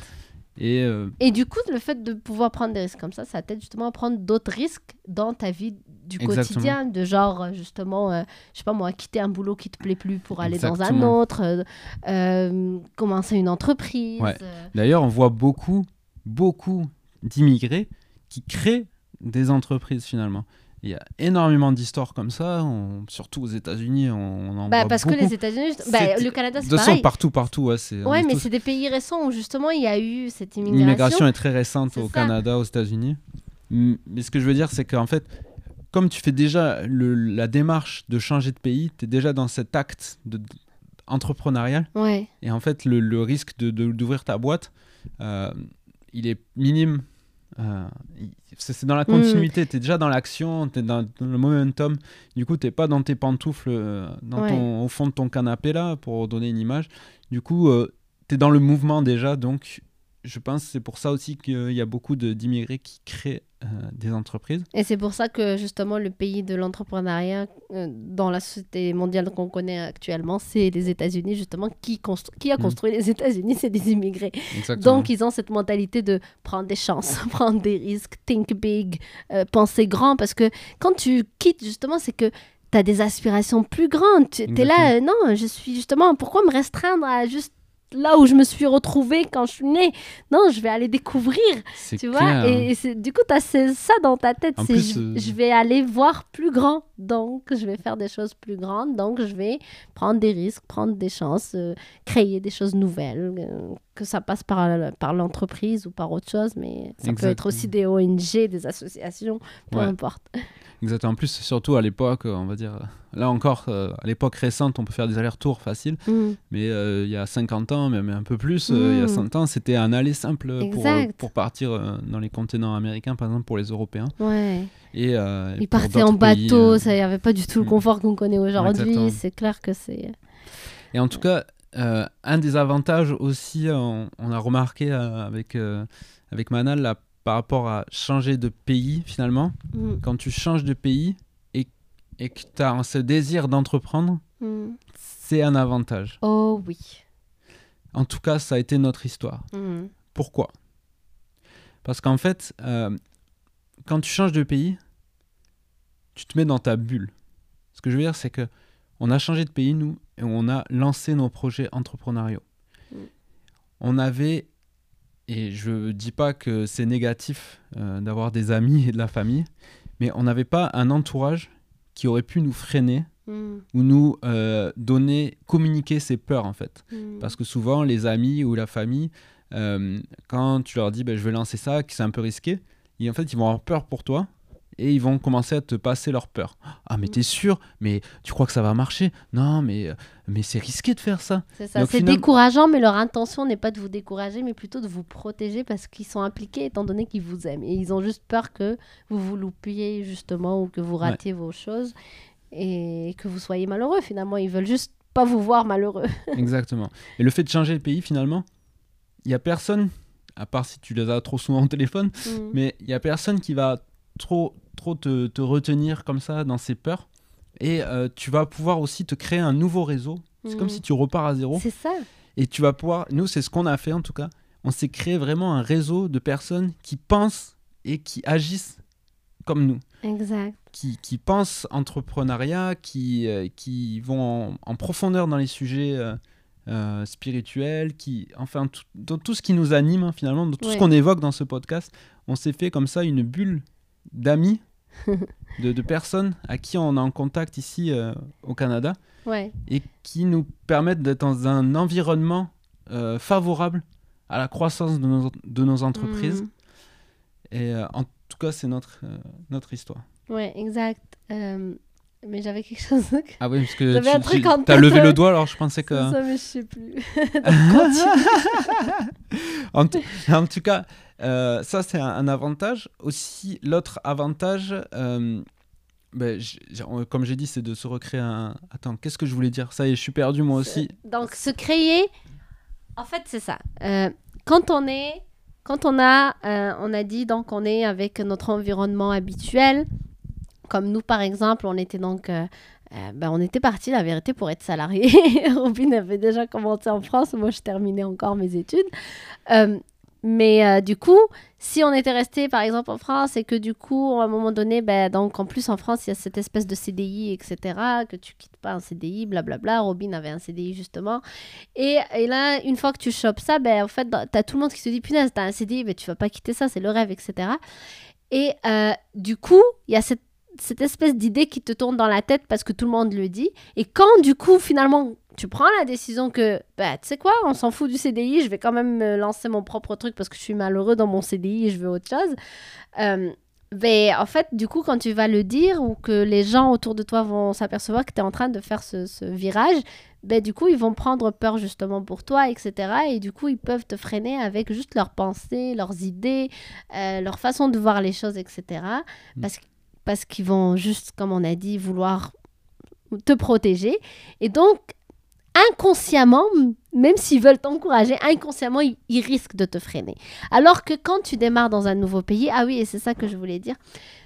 Et euh, Et du coup, le fait de pouvoir prendre des risques comme ça, ça t'aide justement à prendre d'autres risques dans ta vie du Exactement. quotidien, de genre, euh, justement, euh, je sais pas moi, quitter un boulot qui te plaît plus pour aller dans un autre, euh, commencer une entreprise. Ouais. D'ailleurs, on voit beaucoup, beaucoup d'immigrés qui créent des entreprises finalement. Il y a énormément d'histoires comme ça, on- surtout aux États-Unis, on, on en Bah, voit parce beaucoup. que les États-Unis, bah, le Canada, De c'est pareil. partout, partout, ouais, c'est. Ouais, mais tous- c'est des pays récents où justement il y a eu cette immigration. L'immigration est très récente au ça. Canada, aux États-Unis. Mais ce que je veux dire, c'est qu'en fait, comme tu fais déjà le- la démarche de changer de pays, tu es déjà dans cet acte de, de- entrepreneurial. Ouais, Et en fait, le, le risque de- de- d'ouvrir ta boîte, euh, il est minime. Euh, c'est dans la continuité, tu es déjà dans l'action, tu es dans, dans le momentum. Du coup, tu pas dans tes pantoufles euh, dans Ouais. ton- au fond de ton canapé, là, pour donner une image. Du coup, tu es dans le mouvement déjà. Donc, je pense que c'est pour ça aussi qu'il y a beaucoup d'immigrés qui créent euh, des entreprises. et c'est pour ça que justement le pays de l'entrepreneuriat euh, dans la société mondiale qu'on connaît actuellement, c'est les États-Unis justement qui, a Mm. construit les États-Unis, c'est des immigrés. Exactement. Donc, ils ont cette mentalité de prendre des chances, prendre des risques, think big, euh, penser grand. Parce que quand tu quittes, justement, c'est que tu as des aspirations plus grandes. Tu es là, non, je suis justement, pourquoi me restreindre à juste là où je me suis retrouvée quand je suis née Non, je vais aller découvrir, tu clair. vois. Et, du coup, tu as ça dans ta tête. C'est je, euh, je vais aller voir plus grand. Donc, je vais faire des choses plus grandes. Donc, je vais prendre des risques, prendre des chances, euh, créer des choses nouvelles, euh, que ça passe par, par l'entreprise ou par autre chose, mais ça peut être aussi des ONG, des associations, peu Ouais. importe. Exactement. En plus, surtout à l'époque, on va dire, là encore, euh, à l'époque récente, on peut faire des allers-retours faciles. Mm. Mais euh, il y a 50 ans, même un peu plus, euh, il y a Mm. 100 ans, c'était un aller simple pour, euh, partir euh, dans les continents américains, par exemple pour les Européens. Ouais. Et, euh, Ils partaient en pays, bateau, euh, ça n'y avait pas du tout le Mm. confort qu'on connaît aujourd'hui. C'est clair que c'est. Et en tout cas, euh, un des avantages aussi, euh, on, on a remarqué euh, avec, euh, avec Manal, là, par rapport à changer de pays, finalement, Mm. quand tu changes de pays et, et que tu as ce désir d'entreprendre, Mm. c'est un avantage. Oh oui. En tout cas, ça a été notre histoire. Mm. Pourquoi? Parce qu'en fait, euh, quand tu changes de pays, tu te mets dans ta bulle. Ce que je veux dire, c'est que on a changé de pays, nous, et on a lancé nos projets entrepreneuriaux. On avait, et je dis pas que c'est négatif euh, d'avoir des amis et de la famille, mais on n'avait pas un entourage qui aurait pu nous freiner Mm. ou nous euh, donner, communiquer ses peurs en fait. Mm. Parce que souvent, les amis ou la famille, euh, quand tu leur dis ben, je vais lancer ça, que c'est un peu risqué, et en fait, ils vont avoir peur pour toi et ils vont commencer à te passer leur peur. Ah, mais Mm. t'es sûr? Mais tu crois que ça va marcher? Non, mais, euh, mais c'est risqué de faire ça. C'est ça, c'est finalement- décourageant, mais leur intention n'est pas de vous décourager, mais plutôt de vous protéger parce qu'ils sont impliqués étant donné qu'ils vous aiment. Et ils ont juste peur que vous vous loupiez justement ou que vous ratiez vos choses et que vous soyez malheureux finalement. Ils veulent juste pas vous voir malheureux. Exactement. Et le fait de changer de pays, finalement, il y a personne, à part si tu les as trop souvent au téléphone, Mm. mais il y a personne qui va trop, trop te, te retenir comme ça dans ses peurs. Et euh, tu vas pouvoir aussi te créer un nouveau réseau. C'est comme Mm. si tu repars à zéro. C'est ça. Et tu vas pouvoir, nous c'est ce qu'on a fait en tout cas, on s'est créé vraiment un réseau de personnes qui pensent et qui agissent comme nous, Exact. qui, qui pensent entrepreneuriat, qui, euh, qui vont en, en profondeur dans les sujets euh, euh, spirituels, qui, enfin tout, dans tout ce qui nous anime hein, finalement, dans tout ce qu'on évoque dans ce podcast, on s'est fait comme ça une bulle d'amis, de, de personnes à qui on est en contact ici euh, au Canada Ouais. et qui nous permettent d'être dans un environnement euh, favorable à la croissance de nos, de nos entreprises. Mm. Et euh, en tout cas, c'est notre, notre histoire. Ouais, exact. Mais j'avais quelque chose. Ah oui, parce que un tu, truc tu- en t'as tête, levé le doigt, alors je pensais que... Ça, mais je sais plus. Donc, en tout cas, euh, ça c'est un, un avantage. Aussi, l'autre avantage, euh, ben, comme j'ai dit, c'est de se recréer un... Attends, qu'est-ce que je voulais dire? Ça y est, je suis perdu moi aussi. Donc, se créer, en fait, c'est ça. Euh, quand on est, quand on a, on a dit donc on est avec notre environnement habituel, comme nous par exemple, on était donc euh, ben, on était parti, la vérité, pour être salarié. Robin avait déjà commencé en France, moi je terminais encore mes études. Euh, mais euh, du coup, si on était resté par exemple en France et que du coup, à un moment donné, ben, donc en plus en France, il y a cette espèce de CDI, etc., que tu quittes pas un CDI, blablabla. Robin avait un CDI justement. Et, là, une fois que tu chopes ça, ben, en fait, tu as tout le monde qui se dit punaise, tu as un CDI, mais tu vas pas quitter ça, c'est le rêve, etc. Et euh, du coup, il y a cette espèce d'idée qui te tourne dans la tête parce que tout le monde le dit. Et quand du coup, finalement, tu prends la décision que, bah, tu sais quoi, on s'en fout du CDI, je vais quand même me lancer mon propre truc parce que je suis malheureux dans mon CDI et je veux autre chose. Euh, ben, en fait, du coup, quand tu vas le dire ou que les gens autour de toi vont s'apercevoir que tu es en train de faire ce, ce virage, ben, du coup, ils vont prendre peur justement pour toi, etc. Et du coup, ils peuvent te freiner avec juste leurs pensées, leurs idées, euh, leur façon de voir les choses, etc. Parce, parce qu'ils vont juste, comme on a dit, vouloir te protéger. Et donc, inconsciemment, même s'ils veulent t'encourager, inconsciemment, ils, ils risquent de te freiner. Alors que quand tu démarres dans un nouveau pays, ah oui, et c'est ça que je voulais dire,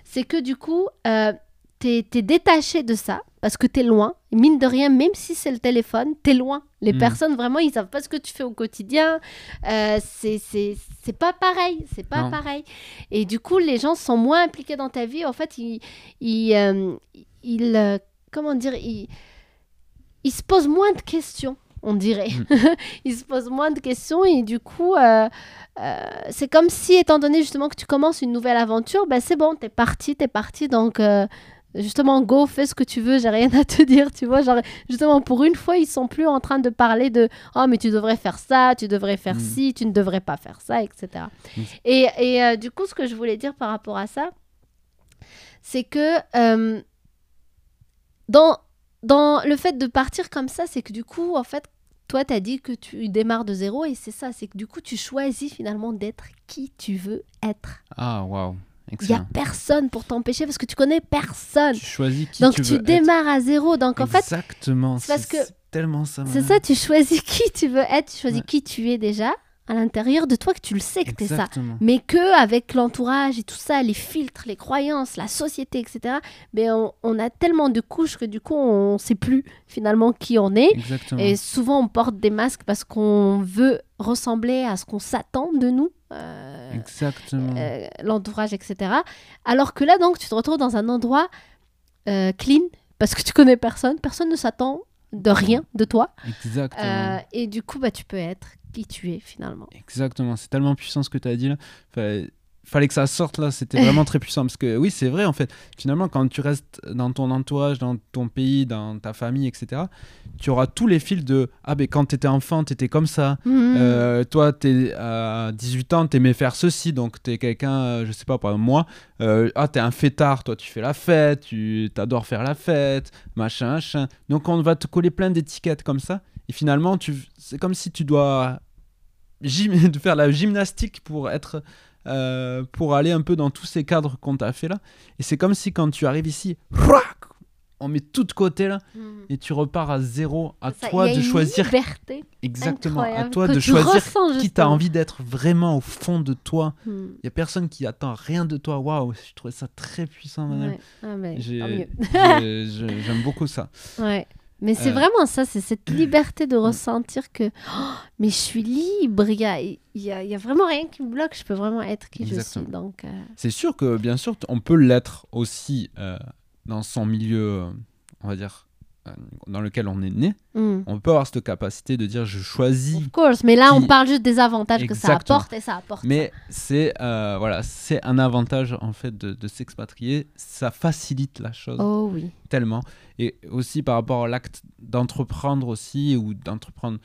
c'est que du coup, euh, tu es, détaché de ça parce que tu es loin. Mine de rien, même si c'est le téléphone, tu es loin. Les Mm. personnes, vraiment, ils savent pas ce que tu fais au quotidien. Euh, c'est pas pareil. C'est pas Non. pareil. Et du coup, les gens sont moins impliqués dans ta vie. En fait, ils. ils, euh, ils, euh, comment dire ils, ils se posent moins de questions, on dirait. ils se posent moins de questions et du coup, euh, euh, c'est comme si, étant donné justement que tu commences une nouvelle aventure, ben c'est bon, t'es parti, t'es parti, donc euh, justement, go, fais ce que tu veux, j'ai rien à te dire, tu vois. Genre, justement, pour une fois, ils sont plus en train de parler de oh, mais tu devrais faire ça, tu devrais faire Mm. ci, tu ne devrais pas faire ça, etc. Mm. Et, et du coup, ce que je voulais dire par rapport à ça, c'est que dans, dans le fait de partir comme ça, c'est que du coup, en fait, toi, tu as dit que tu démarres de zéro et c'est ça, c'est que du coup, tu choisis finalement d'être qui tu veux être. Ah, waouh. Il n'y a personne pour t'empêcher parce que tu connais personne. Tu choisis qui Donc tu tu, veux être. démarres à zéro. Donc en fait, Exactement. c'est parce que- tellement ça. c'est ça, tu choisis qui tu veux être, tu choisis Ouais. qui tu es déjà à l'intérieur de toi, que tu le sais que tu es ça. Mais que avec l'entourage et tout ça, les filtres, les croyances, la société, etc., ben on, on a tellement de couches que du coup, on ne sait plus finalement qui on est. Exactement. Et souvent, on porte des masques parce qu'on veut ressembler à ce qu'on s'attend de nous. euh, Exactement. euh, l'entourage, etc. Alors que là, donc, tu te retrouves dans un endroit euh, clean parce que tu connais personne, personne ne s'attend de rien de toi. Exactement. Et du coup, bah, tu peux être qui tu es finalement. Exactement, c'est tellement puissant ce que tu as dit là. Fallait, fallait que ça sorte là, c'était vraiment très puissant. Parce que oui, c'est vrai en fait, finalement, quand tu restes dans ton entourage, dans ton pays, dans ta famille, etc., tu auras tous les fils de Ah, ben quand tu étais enfant, tu étais comme ça. Mhm. Euh, toi, t'es à 18 ans, t'aimais faire ceci, donc t'es quelqu'un, euh, je sais pas, par exemple moi, euh, ah, t'es un fêtard, toi, tu fais la fête, tu t'adores faire la fête, machin, machin. Donc on va te coller plein d'étiquettes comme ça, et finalement, tu, c'est comme si tu dois gym- de faire la gymnastique pour être, euh, pour aller un peu dans tous ces cadres qu'on t'a fait là. Et c'est comme si quand tu arrives ici, on met tout de côté là, Mhm. et tu repars à zéro, à Ça, toi il y a de une choisir liberté exactement, à toi de choisir qui t'as envie d'être vraiment au fond de toi. Mhm. Il y a personne qui attend rien de toi. Waouh, je trouvais ça très puissant, madame. Ouais. Ah, J'aime beaucoup ça. Ouais. Mais c'est Euh. vraiment ça, c'est cette liberté de ressentir que oh, mais je suis libre, il y a, y, a, y a vraiment rien qui me bloque, je peux vraiment être qui je suis. Donc, euh, C'est sûr que, bien sûr, on peut l'être aussi euh, dans son milieu, on va dire, dans lequel on est né. hmm. On peut avoir cette capacité de dire je choisis. Of course, mais là on parle juste des avantages que ça apporte et ça apporte. Mais c'est voilà, c'est un avantage en fait de, de s'expatrier. Ça facilite la chose. Oh oui. tellement. Et aussi par rapport à l'acte d'entreprendre aussi, ou d'entreprendre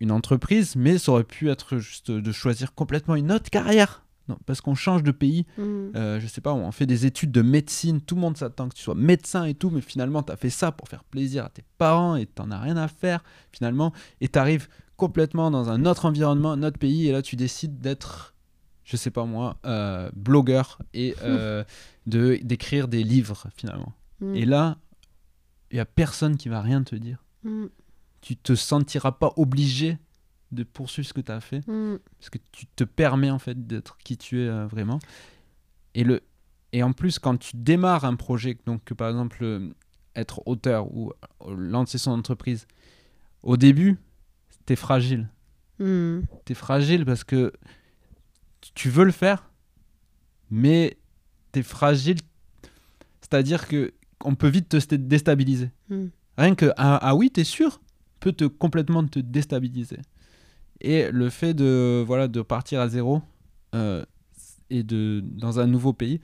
une entreprise, mais ça aurait pu être juste de choisir complètement une autre carrière. Non, parce qu'on change de pays, Hmm. euh, je sais pas, on fait des études de médecine, tout le monde s'attend que tu sois médecin et tout, mais finalement tu as fait ça pour faire plaisir à tes parents et t'en as rien à faire finalement, et tu arrives complètement dans un autre environnement, un autre pays, et là tu décides d'être, je sais pas moi, euh, blogueur et euh, de d'écrire des livres finalement. Hmm. Et là, il y a personne qui va rien te dire. Hmm. Tu te sentiras pas obligé de poursuivre ce que tu as fait Hmm. parce que tu te permets en fait d'être qui tu es euh, vraiment. Et le et en plus quand tu démarres un projet donc que, par exemple euh, être auteur ou euh, lancer son entreprise, au début, t'es fragile. Hmm. T'es fragile parce que tu veux le faire, mais t'es fragile. C'est-à-dire que on peut vite te st- déstabiliser. Hmm. Rien que ah, ah oui, t'es sûr, peut te complètement te déstabiliser. Et le fait de voilà de partir à zéro euh, et de dans un nouveau pays,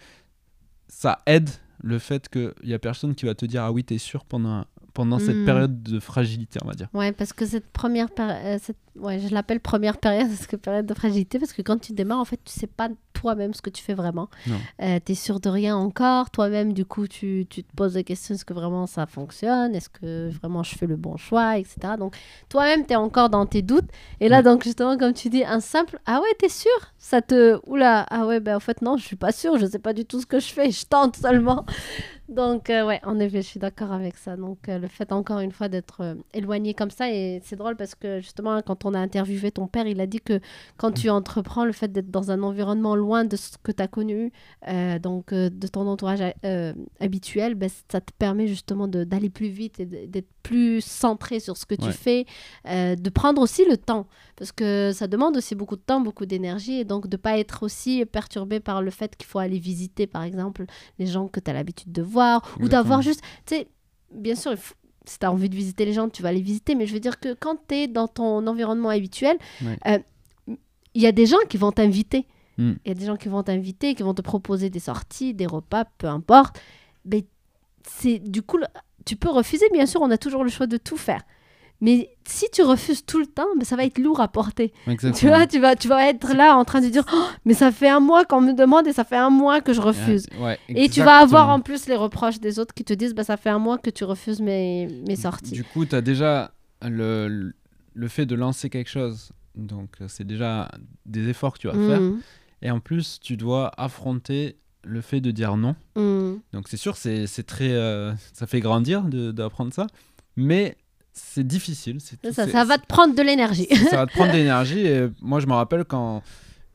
ça aide le fait qu'il y a personne qui va te dire ah oui t'es sûr pendant pendant cette Hmm. période de fragilité on va dire. Ouais, parce que cette première période, ouais, je l'appelle première période, parce que période de fragilité, parce que quand tu démarres, en fait, tu sais pas toi-même ce que tu fais vraiment. Euh, tu es sûr de rien encore. Toi-même, du coup, tu, tu te poses des questions est-ce que vraiment ça fonctionne? Est-ce que vraiment je fais le bon choix etc. Donc, toi-même, tu es encore dans tes doutes. Et là, Ouais. donc, justement, comme tu dis, un simple ah ouais, t'es sûr Ça te. Oula, ah ouais, ben en fait, non, je suis pas sûre, je sais pas du tout ce que je fais, je tente seulement. Donc, euh, ouais, en effet, je suis d'accord avec ça. Donc, euh, le fait, encore une fois, d'être euh, éloigné comme ça, et c'est drôle parce que, justement, quand on a interviewé ton père, il a dit que quand tu entreprends, le fait d'être dans un environnement loin de ce que tu as connu, euh, donc de ton entourage habituel, ben, ça te permet justement d'aller plus vite et d'être plus centré sur ce que tu fais, euh, de prendre aussi le temps, parce que ça demande aussi beaucoup de temps, beaucoup d'énergie, et donc de pas être aussi perturbé par le fait qu'il faut aller visiter, par exemple, les gens que tu as l'habitude de voir, ou d'avoir juste, tu sais, bien sûr, il faut- si tu as envie de visiter les gens, tu vas les visiter, mais je veux dire que quand tu es dans ton environnement habituel, Ouais. euh, il y a des gens qui vont t'inviter. Mm. Il y a des gens qui vont t'inviter, qui vont te proposer des sorties, des repas, peu importe. Mais c'est du coup, tu peux refuser, bien sûr, on a toujours le choix de tout faire. Mais si tu refuses tout le temps, ben, ça va être lourd à porter. Exactement. Tu vois, tu vas, tu vas être là en train de dire Oh, Mais ça fait un mois qu'on me demande et ça fait un mois que je refuse. Ouais, Et tu vas avoir en plus les reproches des autres qui te disent bah, Ça fait un mois que tu refuses mes, mes sorties. Du coup, tu as déjà le, le fait de lancer quelque chose. Donc, euh, c'est déjà des efforts que tu vas faire. Mm, Et en plus, tu dois affronter le fait de dire non. mm. Donc, c'est sûr, c'est c'est très. euh, ça fait grandir de- d'apprendre ça. Mais c'est difficile. tout- Ça, ça va te prendre de l'énergie. ça va te prendre de l'énergie. Et moi, je me rappelle quand.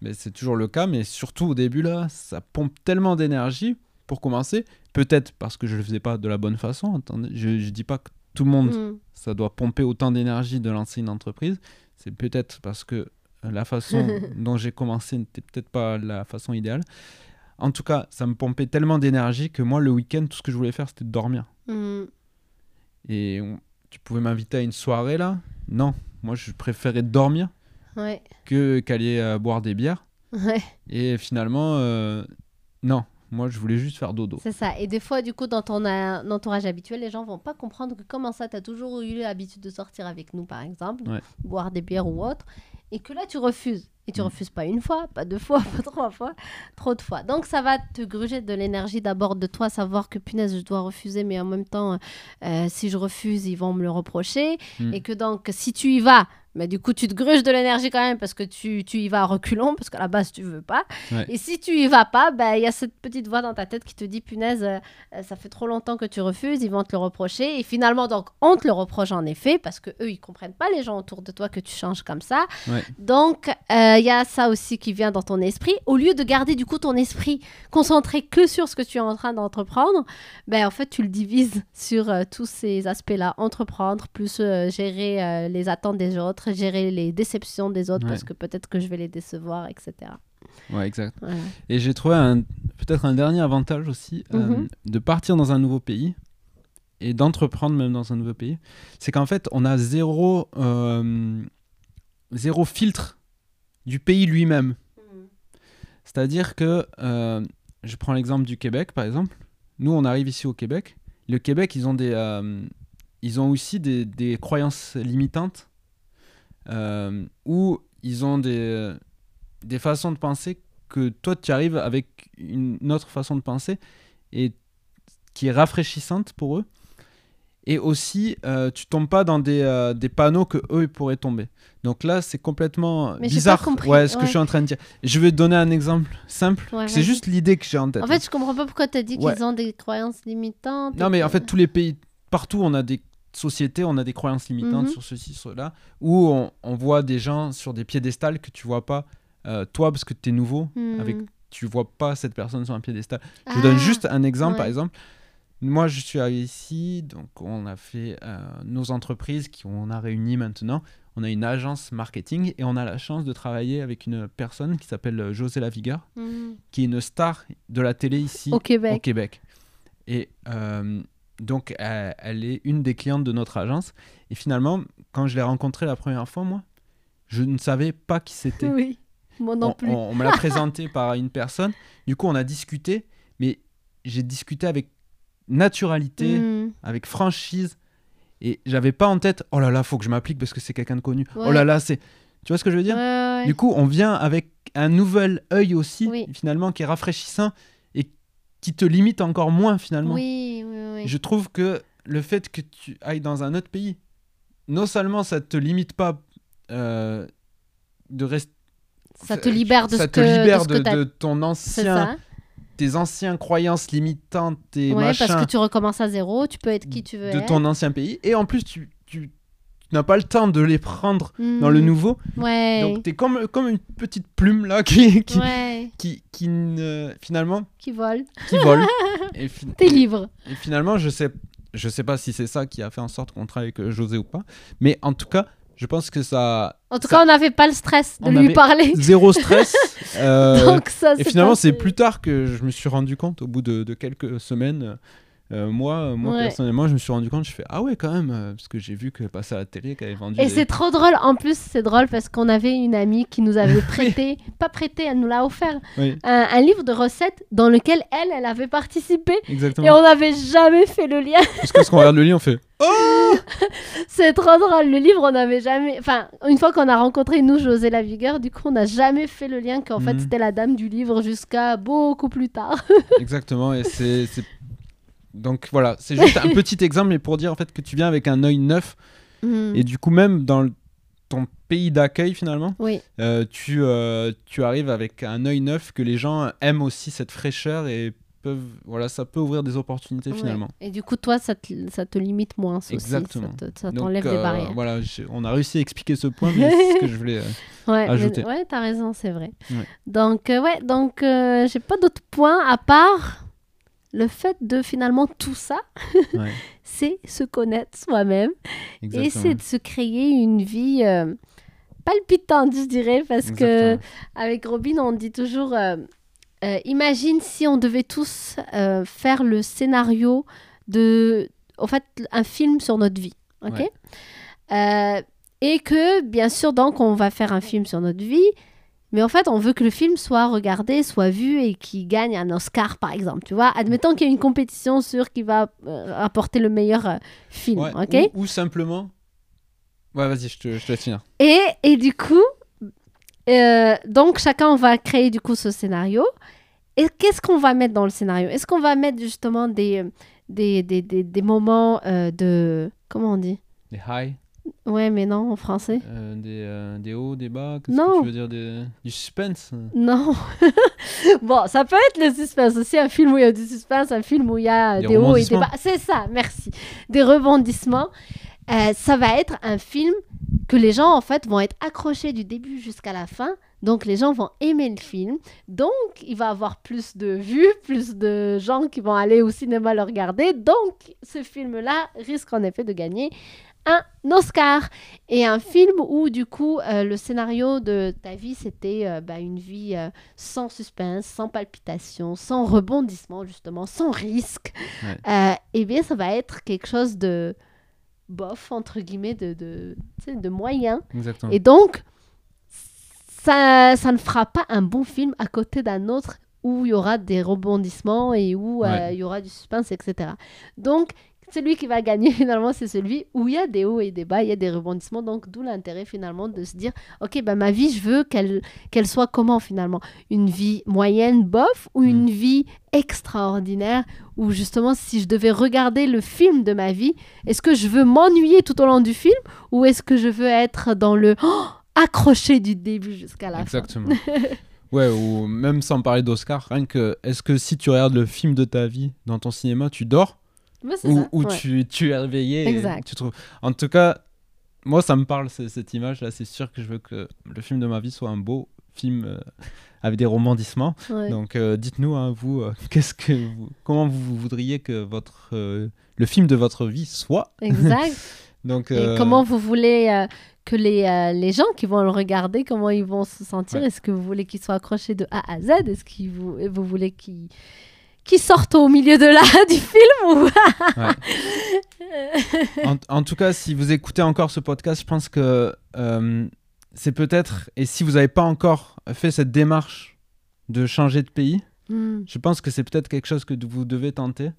Mais c'est toujours le cas, mais surtout au début, là, ça pompe tellement d'énergie pour commencer. Peut-être parce que je le faisais pas de la bonne façon. Attendez, je, je dis pas que tout le monde, Mm. ça doit pomper autant d'énergie de lancer une entreprise. C'est peut-être parce que la façon dont j'ai commencé n'était peut-être pas la façon idéale. En tout cas, ça me pompait tellement d'énergie que moi, le week-end, tout ce que je voulais faire, c'était de dormir. Mm. Et on- tu pouvais m'inviter à une soirée là? Non, moi, je préférais dormir Ouais. que qu'aller euh, boire des bières. Ouais. Et finalement, euh, non, moi je voulais juste faire dodo. C'est ça. Et des fois, du coup, dans ton euh, entourage habituel, les gens vont pas comprendre que comment ça, tu as toujours eu l'habitude de sortir avec nous, par exemple, Ouais. boire des bières ou autre, et que là, tu refuses. Et tu Mm. refuses pas une fois, pas deux fois, pas trois fois, trop de fois. Donc, ça va te gruger de l'énergie d'abord de toi, savoir que punaise, je dois refuser, mais en même temps, euh, si je refuse, ils vont me le reprocher. Mm. Et que donc, si tu y vas, mais du coup, tu te gruges de l'énergie quand même parce que tu, tu y vas à reculons, parce qu'à la base, tu veux pas. Ouais. Et si tu y vas pas, ben, il y a cette petite voix dans ta tête qui te dit punaise, euh, ça fait trop longtemps que tu refuses, ils vont te le reprocher. Et finalement, donc, on te le reproche en effet, parce que eux, ils comprennent pas les gens autour de toi que tu changes comme ça. Ouais. Donc, euh, il y a ça aussi qui vient dans ton esprit. Au lieu de garder du coup ton esprit concentré que sur ce que tu es en train d'entreprendre, ben, en fait, tu le divises sur euh, tous ces aspects-là. Entreprendre, plus gérer les attentes des autres, gérer les déceptions des autres, Ouais. parce que peut-être que je vais les décevoir, etc. Ouais, exact. Voilà. Et j'ai trouvé peut-être un dernier avantage aussi euh, Mhm. de partir dans un nouveau pays et d'entreprendre même dans un nouveau pays. C'est qu'en fait, on a zéro, euh, zéro filtre du pays lui-même. C'est-à-dire que, euh, je prends l'exemple du Québec par exemple. Nous, on arrive ici au Québec. Le Québec, ils ont, des, ils ont aussi des, des croyances limitantes euh, où ils ont des, des façons de penser que toi, tu arrives avec une autre façon de penser et qui est rafraîchissante pour eux. Et aussi, euh, tu tombes pas dans des, euh, des panneaux que eux ils pourraient tomber. Donc là, c'est complètement Mais bizarre. pas Ouais, ce que je suis en train de dire. Je vais te donner un exemple simple. Ouais, c'est juste l'idée que j'ai en tête. En fait, je comprends pas pourquoi tu as dit qu'ils ont des croyances limitantes. Non, mais en fait, tous les pays, partout, on a des sociétés, on a des croyances limitantes Mhm. sur ceci, sur là, où on, on voit des gens sur des piédestals que tu vois pas, euh, toi, parce que tu es nouveau, Hmm. avec, tu vois pas cette personne sur un piédestal. Je vous donne Ah, juste un exemple, par exemple. moi, je suis arrivé ici, donc on a fait euh, nos entreprises qui on a réuni maintenant. On a une agence marketing et on a la chance de travailler avec une personne qui s'appelle euh, José Lavigueur, Mhm. qui est une star de la télé ici Au Québec. au Québec. Et euh, donc, elle, elle est une des clientes de notre agence. Et finalement, quand je l'ai rencontrée la première fois, moi, je ne savais pas qui c'était. Oui, moi non on, plus. on- on me l'a présenté par une personne. Du coup, on a discuté, mais j'ai discuté avec naturalité, Mhm. avec franchise. Et j'avais pas en tête, oh là là, faut que je m'applique parce que c'est quelqu'un de connu. Oh là là, c'est. Tu vois ce que je veux dire? Ouais, ouais, ouais. Du coup, on vient avec un nouvel œil aussi, Oui. finalement, qui est rafraîchissant qui te limite encore moins, finalement. Oui, oui, oui. Je trouve que le fait que tu ailles dans un autre pays, non seulement ça te limite pas euh, de rester. Ça te libère de ça ce te que, libère de, ce que de, ton ancien, tes anciennes croyances limitantes, tes Ouais, machins parce que tu recommences à zéro, tu peux être qui tu veux de être. ton ancien pays. Et en plus, tu, tu n'as pas le temps de les prendre dans le Mhm. nouveau. Ouais. Donc, tu es comme, comme une petite plume là qui, qui, ouais, qui, qui ne- finalement, qui vole. qui vole. et, Tes livres. et finalement, je sais, je sais pas si c'est ça qui a fait en sorte qu'on travaille avec José ou pas. Mais en tout cas, je pense que ça. En tout Ça- cas, on n'avait pas le stress de On lui avait parler. Zéro stress. euh, Donc ça, et finalement, c'est plus tard que je me suis rendu compte, au bout de, de quelques semaines. Euh, moi, moi Ouais. personnellement, je me suis rendu compte, je fais Ah ouais, quand même, euh, parce que j'ai vu qu'elle passait à la télé, qu'elle avait vendu. Et des- c'est trop drôle. En plus, c'est drôle parce qu'on avait une amie qui nous avait prêté, pas prêté, elle nous l'a offert, Oui, un, un livre de recettes dans lequel elle, elle avait participé. exactement. Et on n'avait jamais fait le lien. Parce que quand on regarde le lit, on fait Oh C'est trop drôle. Le livre, on n'avait jamais. Enfin, une fois qu'on a rencontré, nous, José Lavigueur, du coup, on n'a jamais fait le lien qu'en fait, Mhm. c'était la dame du livre jusqu'à beaucoup plus tard. Exactement, et c'est. Donc voilà, c'est juste un petit exemple, mais pour dire en fait que tu viens avec un œil neuf, Mhm. et du coup, même dans ton pays d'accueil finalement, Oui, euh, tu, euh, tu arrives avec un œil neuf que les gens aiment aussi cette fraîcheur et peuvent. Voilà, ça peut ouvrir des opportunités ouais. finalement. Et du coup, toi, ça te, ça te limite moins. aussi, Exactement. Ça te- t'enlève des euh, barrières. Voilà, on a réussi à expliquer ce point, mais c'est ce que je voulais. Ouais, mais- ajouter. ouais, t'as raison, c'est vrai. Ouais. Donc, ouais, donc j'ai pas d'autres points à part le fait de finalement tout ça, ouais, c'est se connaître soi-même et c'est de se créer une vie euh, palpitante, je dirais, parce que Exactement. avec Robin, on dit toujours euh, euh, imagine si on devait tous faire le scénario de, en fait, un film sur notre vie, ok? Ouais. Et que, bien sûr, donc, on va faire un film sur notre vie, mais en fait, on veut que le film soit regardé, soit vu et qu'il gagne un Oscar, par exemple. Tu vois, admettons qu'il y a une compétition sur qui va euh, apporter le meilleur euh, film, Ouais, ok? ou, ou simplement. Ouais, vas-y, je te, je te laisse finir. Et, et du coup, euh, donc chacun on va créer du coup ce scénario. Et qu'est-ce qu'on va mettre dans le scénario? Est-ce qu'on va mettre justement des, des, des, des, des moments de... Comment on dit? Des highs, Ouais, mais non, en français. euh, des, euh, des hauts, des bas, qu'est-ce Non. que tu veux dire des... Du suspense? Non. bon, ça peut être le suspense aussi, un film où il y a du suspense, un film où il y a Des des, hauts et des bas. C'est ça, merci. Des rebondissements. Euh, ça va être un film que les gens, en fait, vont être accrochés du début jusqu'à la fin. Donc, les gens vont aimer le film. Donc, il va avoir plus de vues, plus de gens qui vont aller au cinéma le regarder. Donc, ce film-là risque en effet de gagner un Oscar. Et un film où, du coup, euh, le scénario de ta vie, c'était euh, bah, une vie euh, sans suspense, sans palpitation, sans rebondissement, justement, sans risque. Ouais. Euh, eh bien, ça va être quelque chose de bof, entre guillemets, de, de, de moyen. Exactement. Et donc, ça, ça ne fera pas un bon film à côté d'un autre où il y aura des rebondissements et où Ouais. il y aura du suspense, etc. Donc, celui qui va gagner finalement, c'est celui où il y a des hauts et des bas, il y a des rebondissements. Donc, d'où l'intérêt finalement de se dire, ok, ben, ma vie, je veux qu'elle qu'elle soit comment finalement? Une vie moyenne, bof, ou une vie extraordinaire où justement, si je devais regarder le film de ma vie, est-ce que je veux m'ennuyer tout au long du film ou est-ce que je veux être dans le oh, accroché du début jusqu'à la Exactement. ouais, ou même sans parler d'Oscar, rien que est-ce que si tu regardes le film de ta vie dans ton cinéma, tu dors? fin Mais ça, ouais. tu, tu es réveillé et Exact. tu trouves... En tout cas, moi, ça me parle, cette image-là. C'est sûr que je veux que le film de ma vie soit un beau film euh, avec des rebondissements. Ouais. Donc euh, dites-nous, hein, vous, euh, qu'est-ce que vous- comment vous voudriez que votre, le film de votre vie soit? Exact. Donc, Et comment vous voulez que les, euh, les gens qui vont le regarder, comment ils vont se sentir? Ouais. Est-ce que vous voulez qu'ils soient accrochés de A à Z? Est-ce que vous, vous voulez qu'ils qu'ils sortent au milieu de la, du film ou... en, en tout cas, si vous écoutez encore ce podcast, je pense que euh, c'est peut-être, et si vous n'avez pas encore fait cette démarche de changer de pays, Hmm. je pense que c'est peut-être quelque chose que vous devez tenter.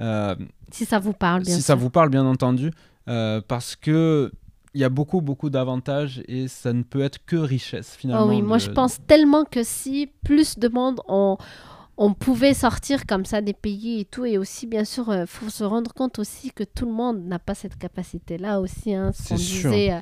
Euh, Si ça vous parle, bien si sûr. ça vous parle, bien entendu, euh, parce que il y a beaucoup, beaucoup d'avantages et ça ne peut être que richesse finalement. Oh oui, moi je pense tellement que si plus de monde on, on pouvait sortir comme ça des pays et tout, et aussi bien sûr, il faut se rendre compte aussi que tout le monde n'a pas cette capacité-là aussi. Hein, ce qu'on disait, euh,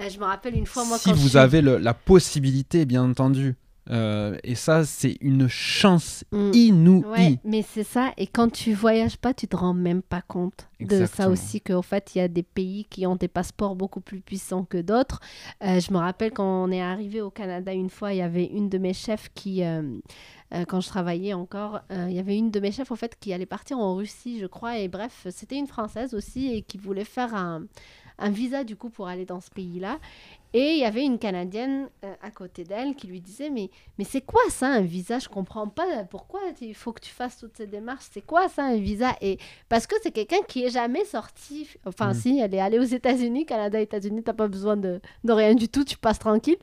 euh, je me rappelle une fois, moi, si quand vous je avez le- la possibilité, bien entendu, euh, et ça, c'est une chance Mm. inouïe. Ouais, mais c'est ça. Et quand tu voyages pas, tu te rends même pas compte de ça aussi. Qu'au fait, il y a des pays qui ont des passeports beaucoup plus puissants que d'autres. Euh, je me rappelle quand on est arrivé au Canada une fois, il y avait une de mes chefs qui, euh, quand je travaillais encore, il y avait une de mes chefs en fait qui allait partir en Russie, je crois. Et bref, c'était une française aussi et qui voulait faire un, un visa du coup pour aller dans ce pays-là. Et il y avait une Canadienne euh, à côté d'elle qui lui disait mais mais c'est quoi ça un visa? Je comprends pas pourquoi il faut que tu fasses toutes ces démarches. C'est quoi ça un visa? Et parce que c'est quelqu'un qui est jamais sorti. Enfin Mm. si, elle est allée aux États-Unis, Canada, États-Unis, t'as pas besoin de, de rien du tout, tu passes tranquille.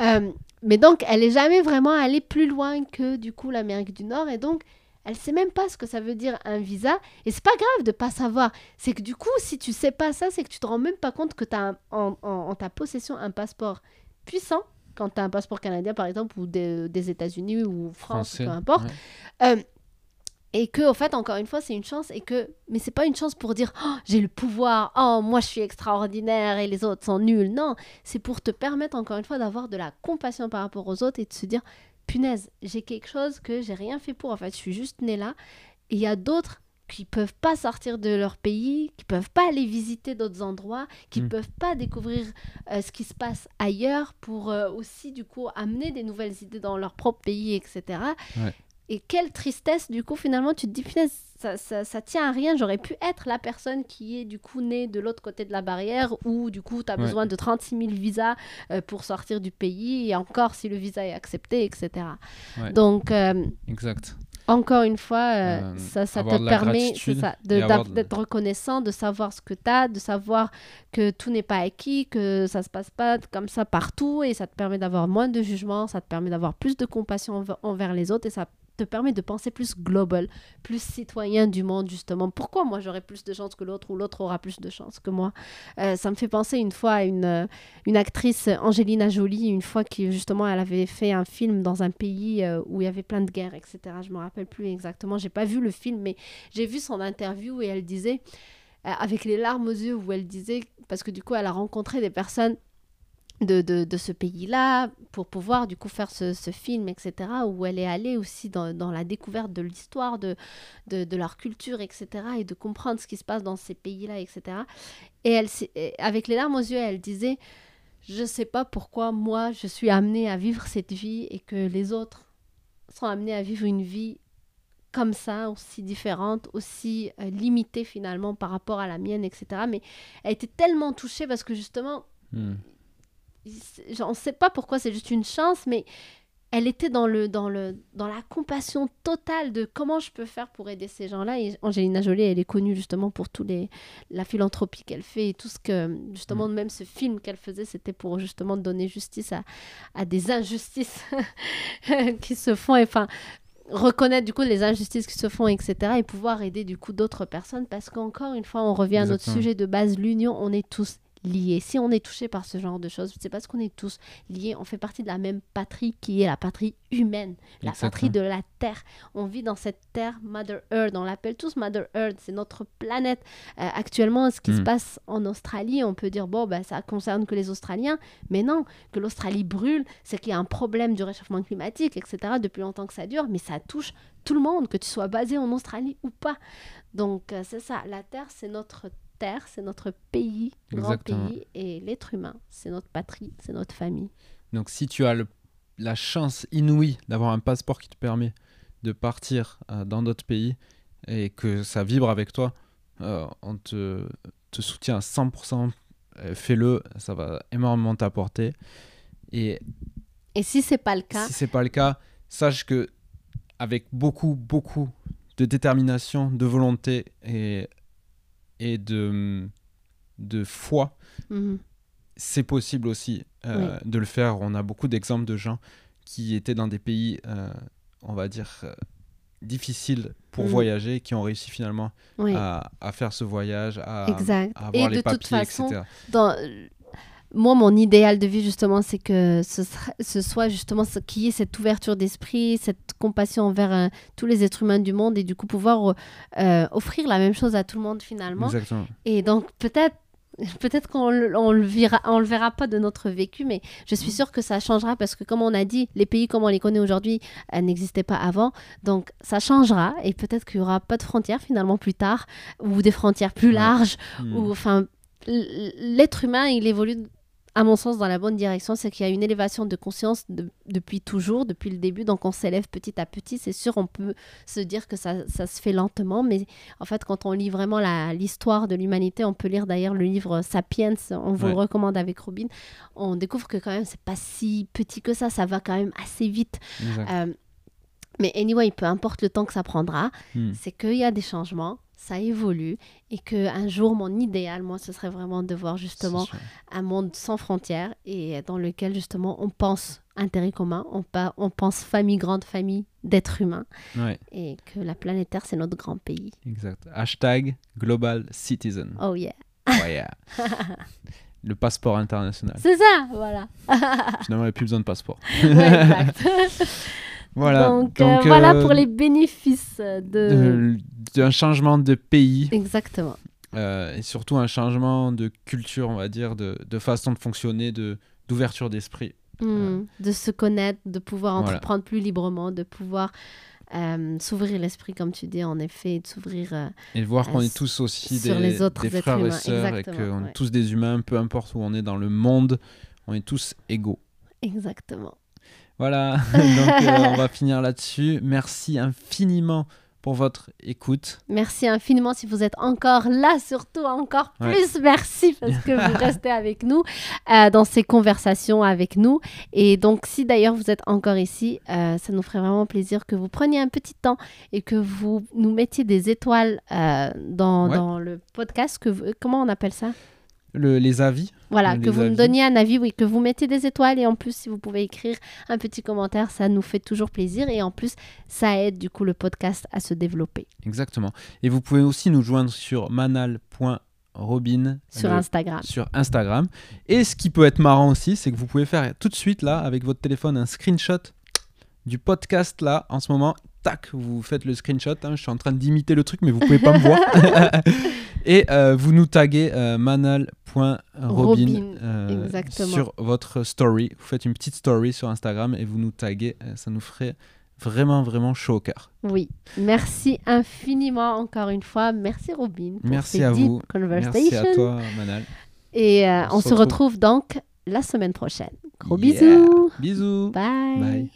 Euh, mais donc elle est jamais vraiment allée plus loin que du coup l'Amérique du Nord et donc elle sait même pas ce que ça veut dire un visa et c'est pas grave de pas savoir. C'est que du coup si tu sais pas ça, c'est que tu te rends même pas compte que tu as en, en- en ta possession un passeport puissant quand tu as un passeport canadien par exemple ou des, des États-Unis ou France, Français, peu importe. ouais. Euh, et que, au fait, encore une fois, c'est une chance. Et que, mais c'est pas une chance pour dire Oh, j'ai le pouvoir, oh, moi je suis extraordinaire et les autres sont nuls. Non, c'est pour te permettre, encore une fois, d'avoir de la compassion par rapport aux autres et de se dire punaise, j'ai quelque chose que j'ai rien fait pour. En fait, je suis juste né là. Et il y a d'autres qui peuvent pas sortir de leur pays, qui peuvent pas aller visiter d'autres endroits, qui Mm. peuvent pas découvrir euh, ce qui se passe ailleurs pour euh, aussi du coup amener des nouvelles idées dans leur propre pays, etc. Ouais. Et quelle tristesse du coup finalement tu te dis ça, ça, ça tient à rien, j'aurais pu être la personne qui est du coup née de l'autre côté de la barrière ou du coup tu as Ouais. besoin de 36 000 visas euh, pour sortir du pays et encore si le visa est accepté, etc. Ouais. Donc euh, Exact. encore une fois, euh, ça, ça te permet d'être reconnaissant, de savoir ce que tu as, de savoir que tout n'est pas acquis, que ça se passe pas comme ça partout et ça te permet d'avoir moins de jugement, ça te permet d'avoir plus de compassion env- envers les autres et ça te permet de penser plus global, plus citoyen du monde justement. Pourquoi moi j'aurai plus de chance que l'autre ou l'autre aura plus de chance que moi? Euh, Ça me fait penser une fois à une, euh, une actrice, Angelina Jolie, une fois qui justement elle avait fait un film dans un pays euh, où il y avait plein de guerres, etc. Je me rappelle plus exactement, j'ai pas vu le film, mais j'ai vu son interview et elle disait, avec les larmes aux yeux, où elle disait, parce que du coup elle a rencontré des personnes de, de, ce pays-là pour pouvoir du coup faire ce, film, etc., où elle est allée aussi dans, dans la découverte de l'histoire, de, de, leur culture, etc., et de comprendre ce qui se passe dans ces pays-là, etc. Et elle, avec les larmes aux yeux, elle disait, je sais pas pourquoi moi je suis amenée à vivre cette vie et que les autres sont amenés à vivre une vie comme ça, aussi différente, aussi euh, limitée finalement par rapport à la mienne, etc. Mais elle était tellement touchée parce que justement, Hmm. On ne sait pas pourquoi, c'est juste une chance, mais elle était dans, le, dans, le, dans la compassion totale de comment je peux faire pour aider ces gens-là. Et Angelina Jolie, elle est connue justement pour tous les, la philanthropie qu'elle fait et tout ce que, justement, même ce film qu'elle faisait, c'était pour justement donner justice à, à des injustices qui se font. Enfin, reconnaître du coup les injustices qui se font, etc. Et pouvoir aider du coup d'autres personnes parce qu'encore une fois, on revient à notre sujet de base, l'union, on est tous liés. Si on est touché par ce genre de choses, c'est parce qu'on est tous liés, on fait partie de la même patrie qui est la patrie humaine, la Exactement. patrie de la Terre. On vit dans cette Terre, Mother Earth, on l'appelle tous Mother Earth, c'est notre planète. Euh, actuellement, ce qui se Mm. passe en Australie, on peut dire, bon, bah, ça concerne que les Australiens, mais non, que l'Australie brûle, c'est qu'il y a un problème du réchauffement climatique, etc. depuis longtemps que ça dure, mais ça touche tout le monde, que tu sois basé en Australie ou pas. Donc, euh, c'est ça, la Terre, c'est notre Terre, c'est notre pays, grand pays, et l'être humain, c'est notre patrie, c'est notre famille. Donc si tu as le la chance inouïe d'avoir un passeport qui te permet de partir euh, dans d'autres pays et que ça vibre avec toi, euh, on te, te soutient à 100%. euh, Fais-le, ça va énormément t'apporter. Et Et si c'est pas le cas, si c'est pas le cas, sache que avec beaucoup, beaucoup de détermination, de volonté et, et de, de foi, mhm, c'est possible aussi euh, de le faire. On a beaucoup d'exemples de gens qui étaient dans des pays, euh, on va dire, euh, difficiles pour Mm. voyager, qui ont réussi finalement oui, à, à faire ce voyage, à, exact. à Et avoir de les toute papiers, façon, etc. dans- moi, mon idéal de vie, justement, c'est que ce, sera- ce soit justement ce, qu'il y ait cette ouverture d'esprit, cette compassion envers euh, tous les êtres humains du monde et du coup pouvoir euh, offrir la même chose à tout le monde finalement. Exactement. Et donc, peut-être. Peut-être qu'on on le, verra, on le verra pas de notre vécu, mais je suis sûre que ça changera parce que, comme on a dit, les pays comme on les connaît aujourd'hui euh, n'existaient pas avant. Donc, ça changera et peut-être qu'il y aura pas de frontières finalement plus tard ou des frontières plus larges Mm. ou enfin l'être humain il évolue à mon sens dans la bonne direction c'est qu'il y a une élévation de conscience de- depuis toujours depuis le début. Donc on s'élève petit à petit. C'est sûr on peut se dire que ça, ça se fait lentement. Mais en fait quand on lit vraiment l'histoire de l'humanité on peut lire d'ailleurs le livre Sapiens. On vous le recommande avec Robin. On découvre que quand même c'est pas si petit que ça. Ça va quand même assez vite. Euh, mais anyway peu importe le temps que ça prendra Mm. c'est qu'il y a des changements, ça évolue et que un jour, mon idéal, moi, ce serait vraiment de voir justement un monde sans frontières et dans lequel justement on pense intérêt commun, on, pa- on pense famille, grande famille d'êtres humains Ouais, et que la planète Terre, c'est notre grand pays. exact. Hashtag Global Citizen. Oh yeah. Ouais, yeah. Le passeport international. C'est ça, voilà. Finalement, il n'y a plus besoin de passeport. Ouais, exact. Voilà. donc, euh, voilà euh, pour les bénéfices de... d'un changement de pays Exactement. euh, et surtout un changement de culture, on va dire, de, de façon de fonctionner, de d'ouverture d'esprit. Hmm, De se connaître, de pouvoir Voilà. entreprendre plus librement, de pouvoir euh, s'ouvrir l'esprit, comme tu dis, en effet, et de s'ouvrir... euh, Et voir qu'on Euh, est tous aussi des, les autres des êtres frères et sœurs et qu'on ouais. est tous des humains, peu importe où on est dans le monde, on est tous égaux. Exactement. Voilà, donc euh, on va finir là-dessus. Merci infiniment pour votre écoute. Merci infiniment si vous êtes encore là, surtout encore Ouais. plus merci parce que vous restez avec nous euh, dans ces conversations avec nous. Et donc, si d'ailleurs vous êtes encore ici, euh, ça nous ferait vraiment plaisir que vous preniez un petit temps et que vous nous mettiez des étoiles euh, dans, Ouais. dans le podcast. Que vous- comment on appelle ça? Le- les avis, Voilà, Les que vous avis. nous donniez un avis, oui, que vous mettez des étoiles et en plus, si vous pouvez écrire un petit commentaire, ça nous fait toujours plaisir et en plus, ça aide du coup le podcast à se développer exactement. Et vous pouvez aussi nous joindre sur manal.robin sur le- Instagram. sur Instagram. Et ce qui peut être marrant aussi, c'est que vous pouvez faire tout de suite là, avec votre téléphone, un screenshot du podcast là, en ce moment. Tac, vous faites le screenshot. hein, je suis en train d'imiter le truc, mais vous pouvez pas me voir. Et euh, vous nous taguez euh, manal.robin Robin, euh, sur votre story. Vous faites une petite story sur Instagram et vous nous taguez. euh, ça nous ferait vraiment, vraiment chaud au cœur. Oui, merci infiniment encore une fois. Merci Robin. Pour Merci ces à deep vous. Merci à toi, Manal. Et euh, On on, se se retrouve. retrouve donc la semaine prochaine. Gros Yeah. bisous. Bisous. Bye. Bye.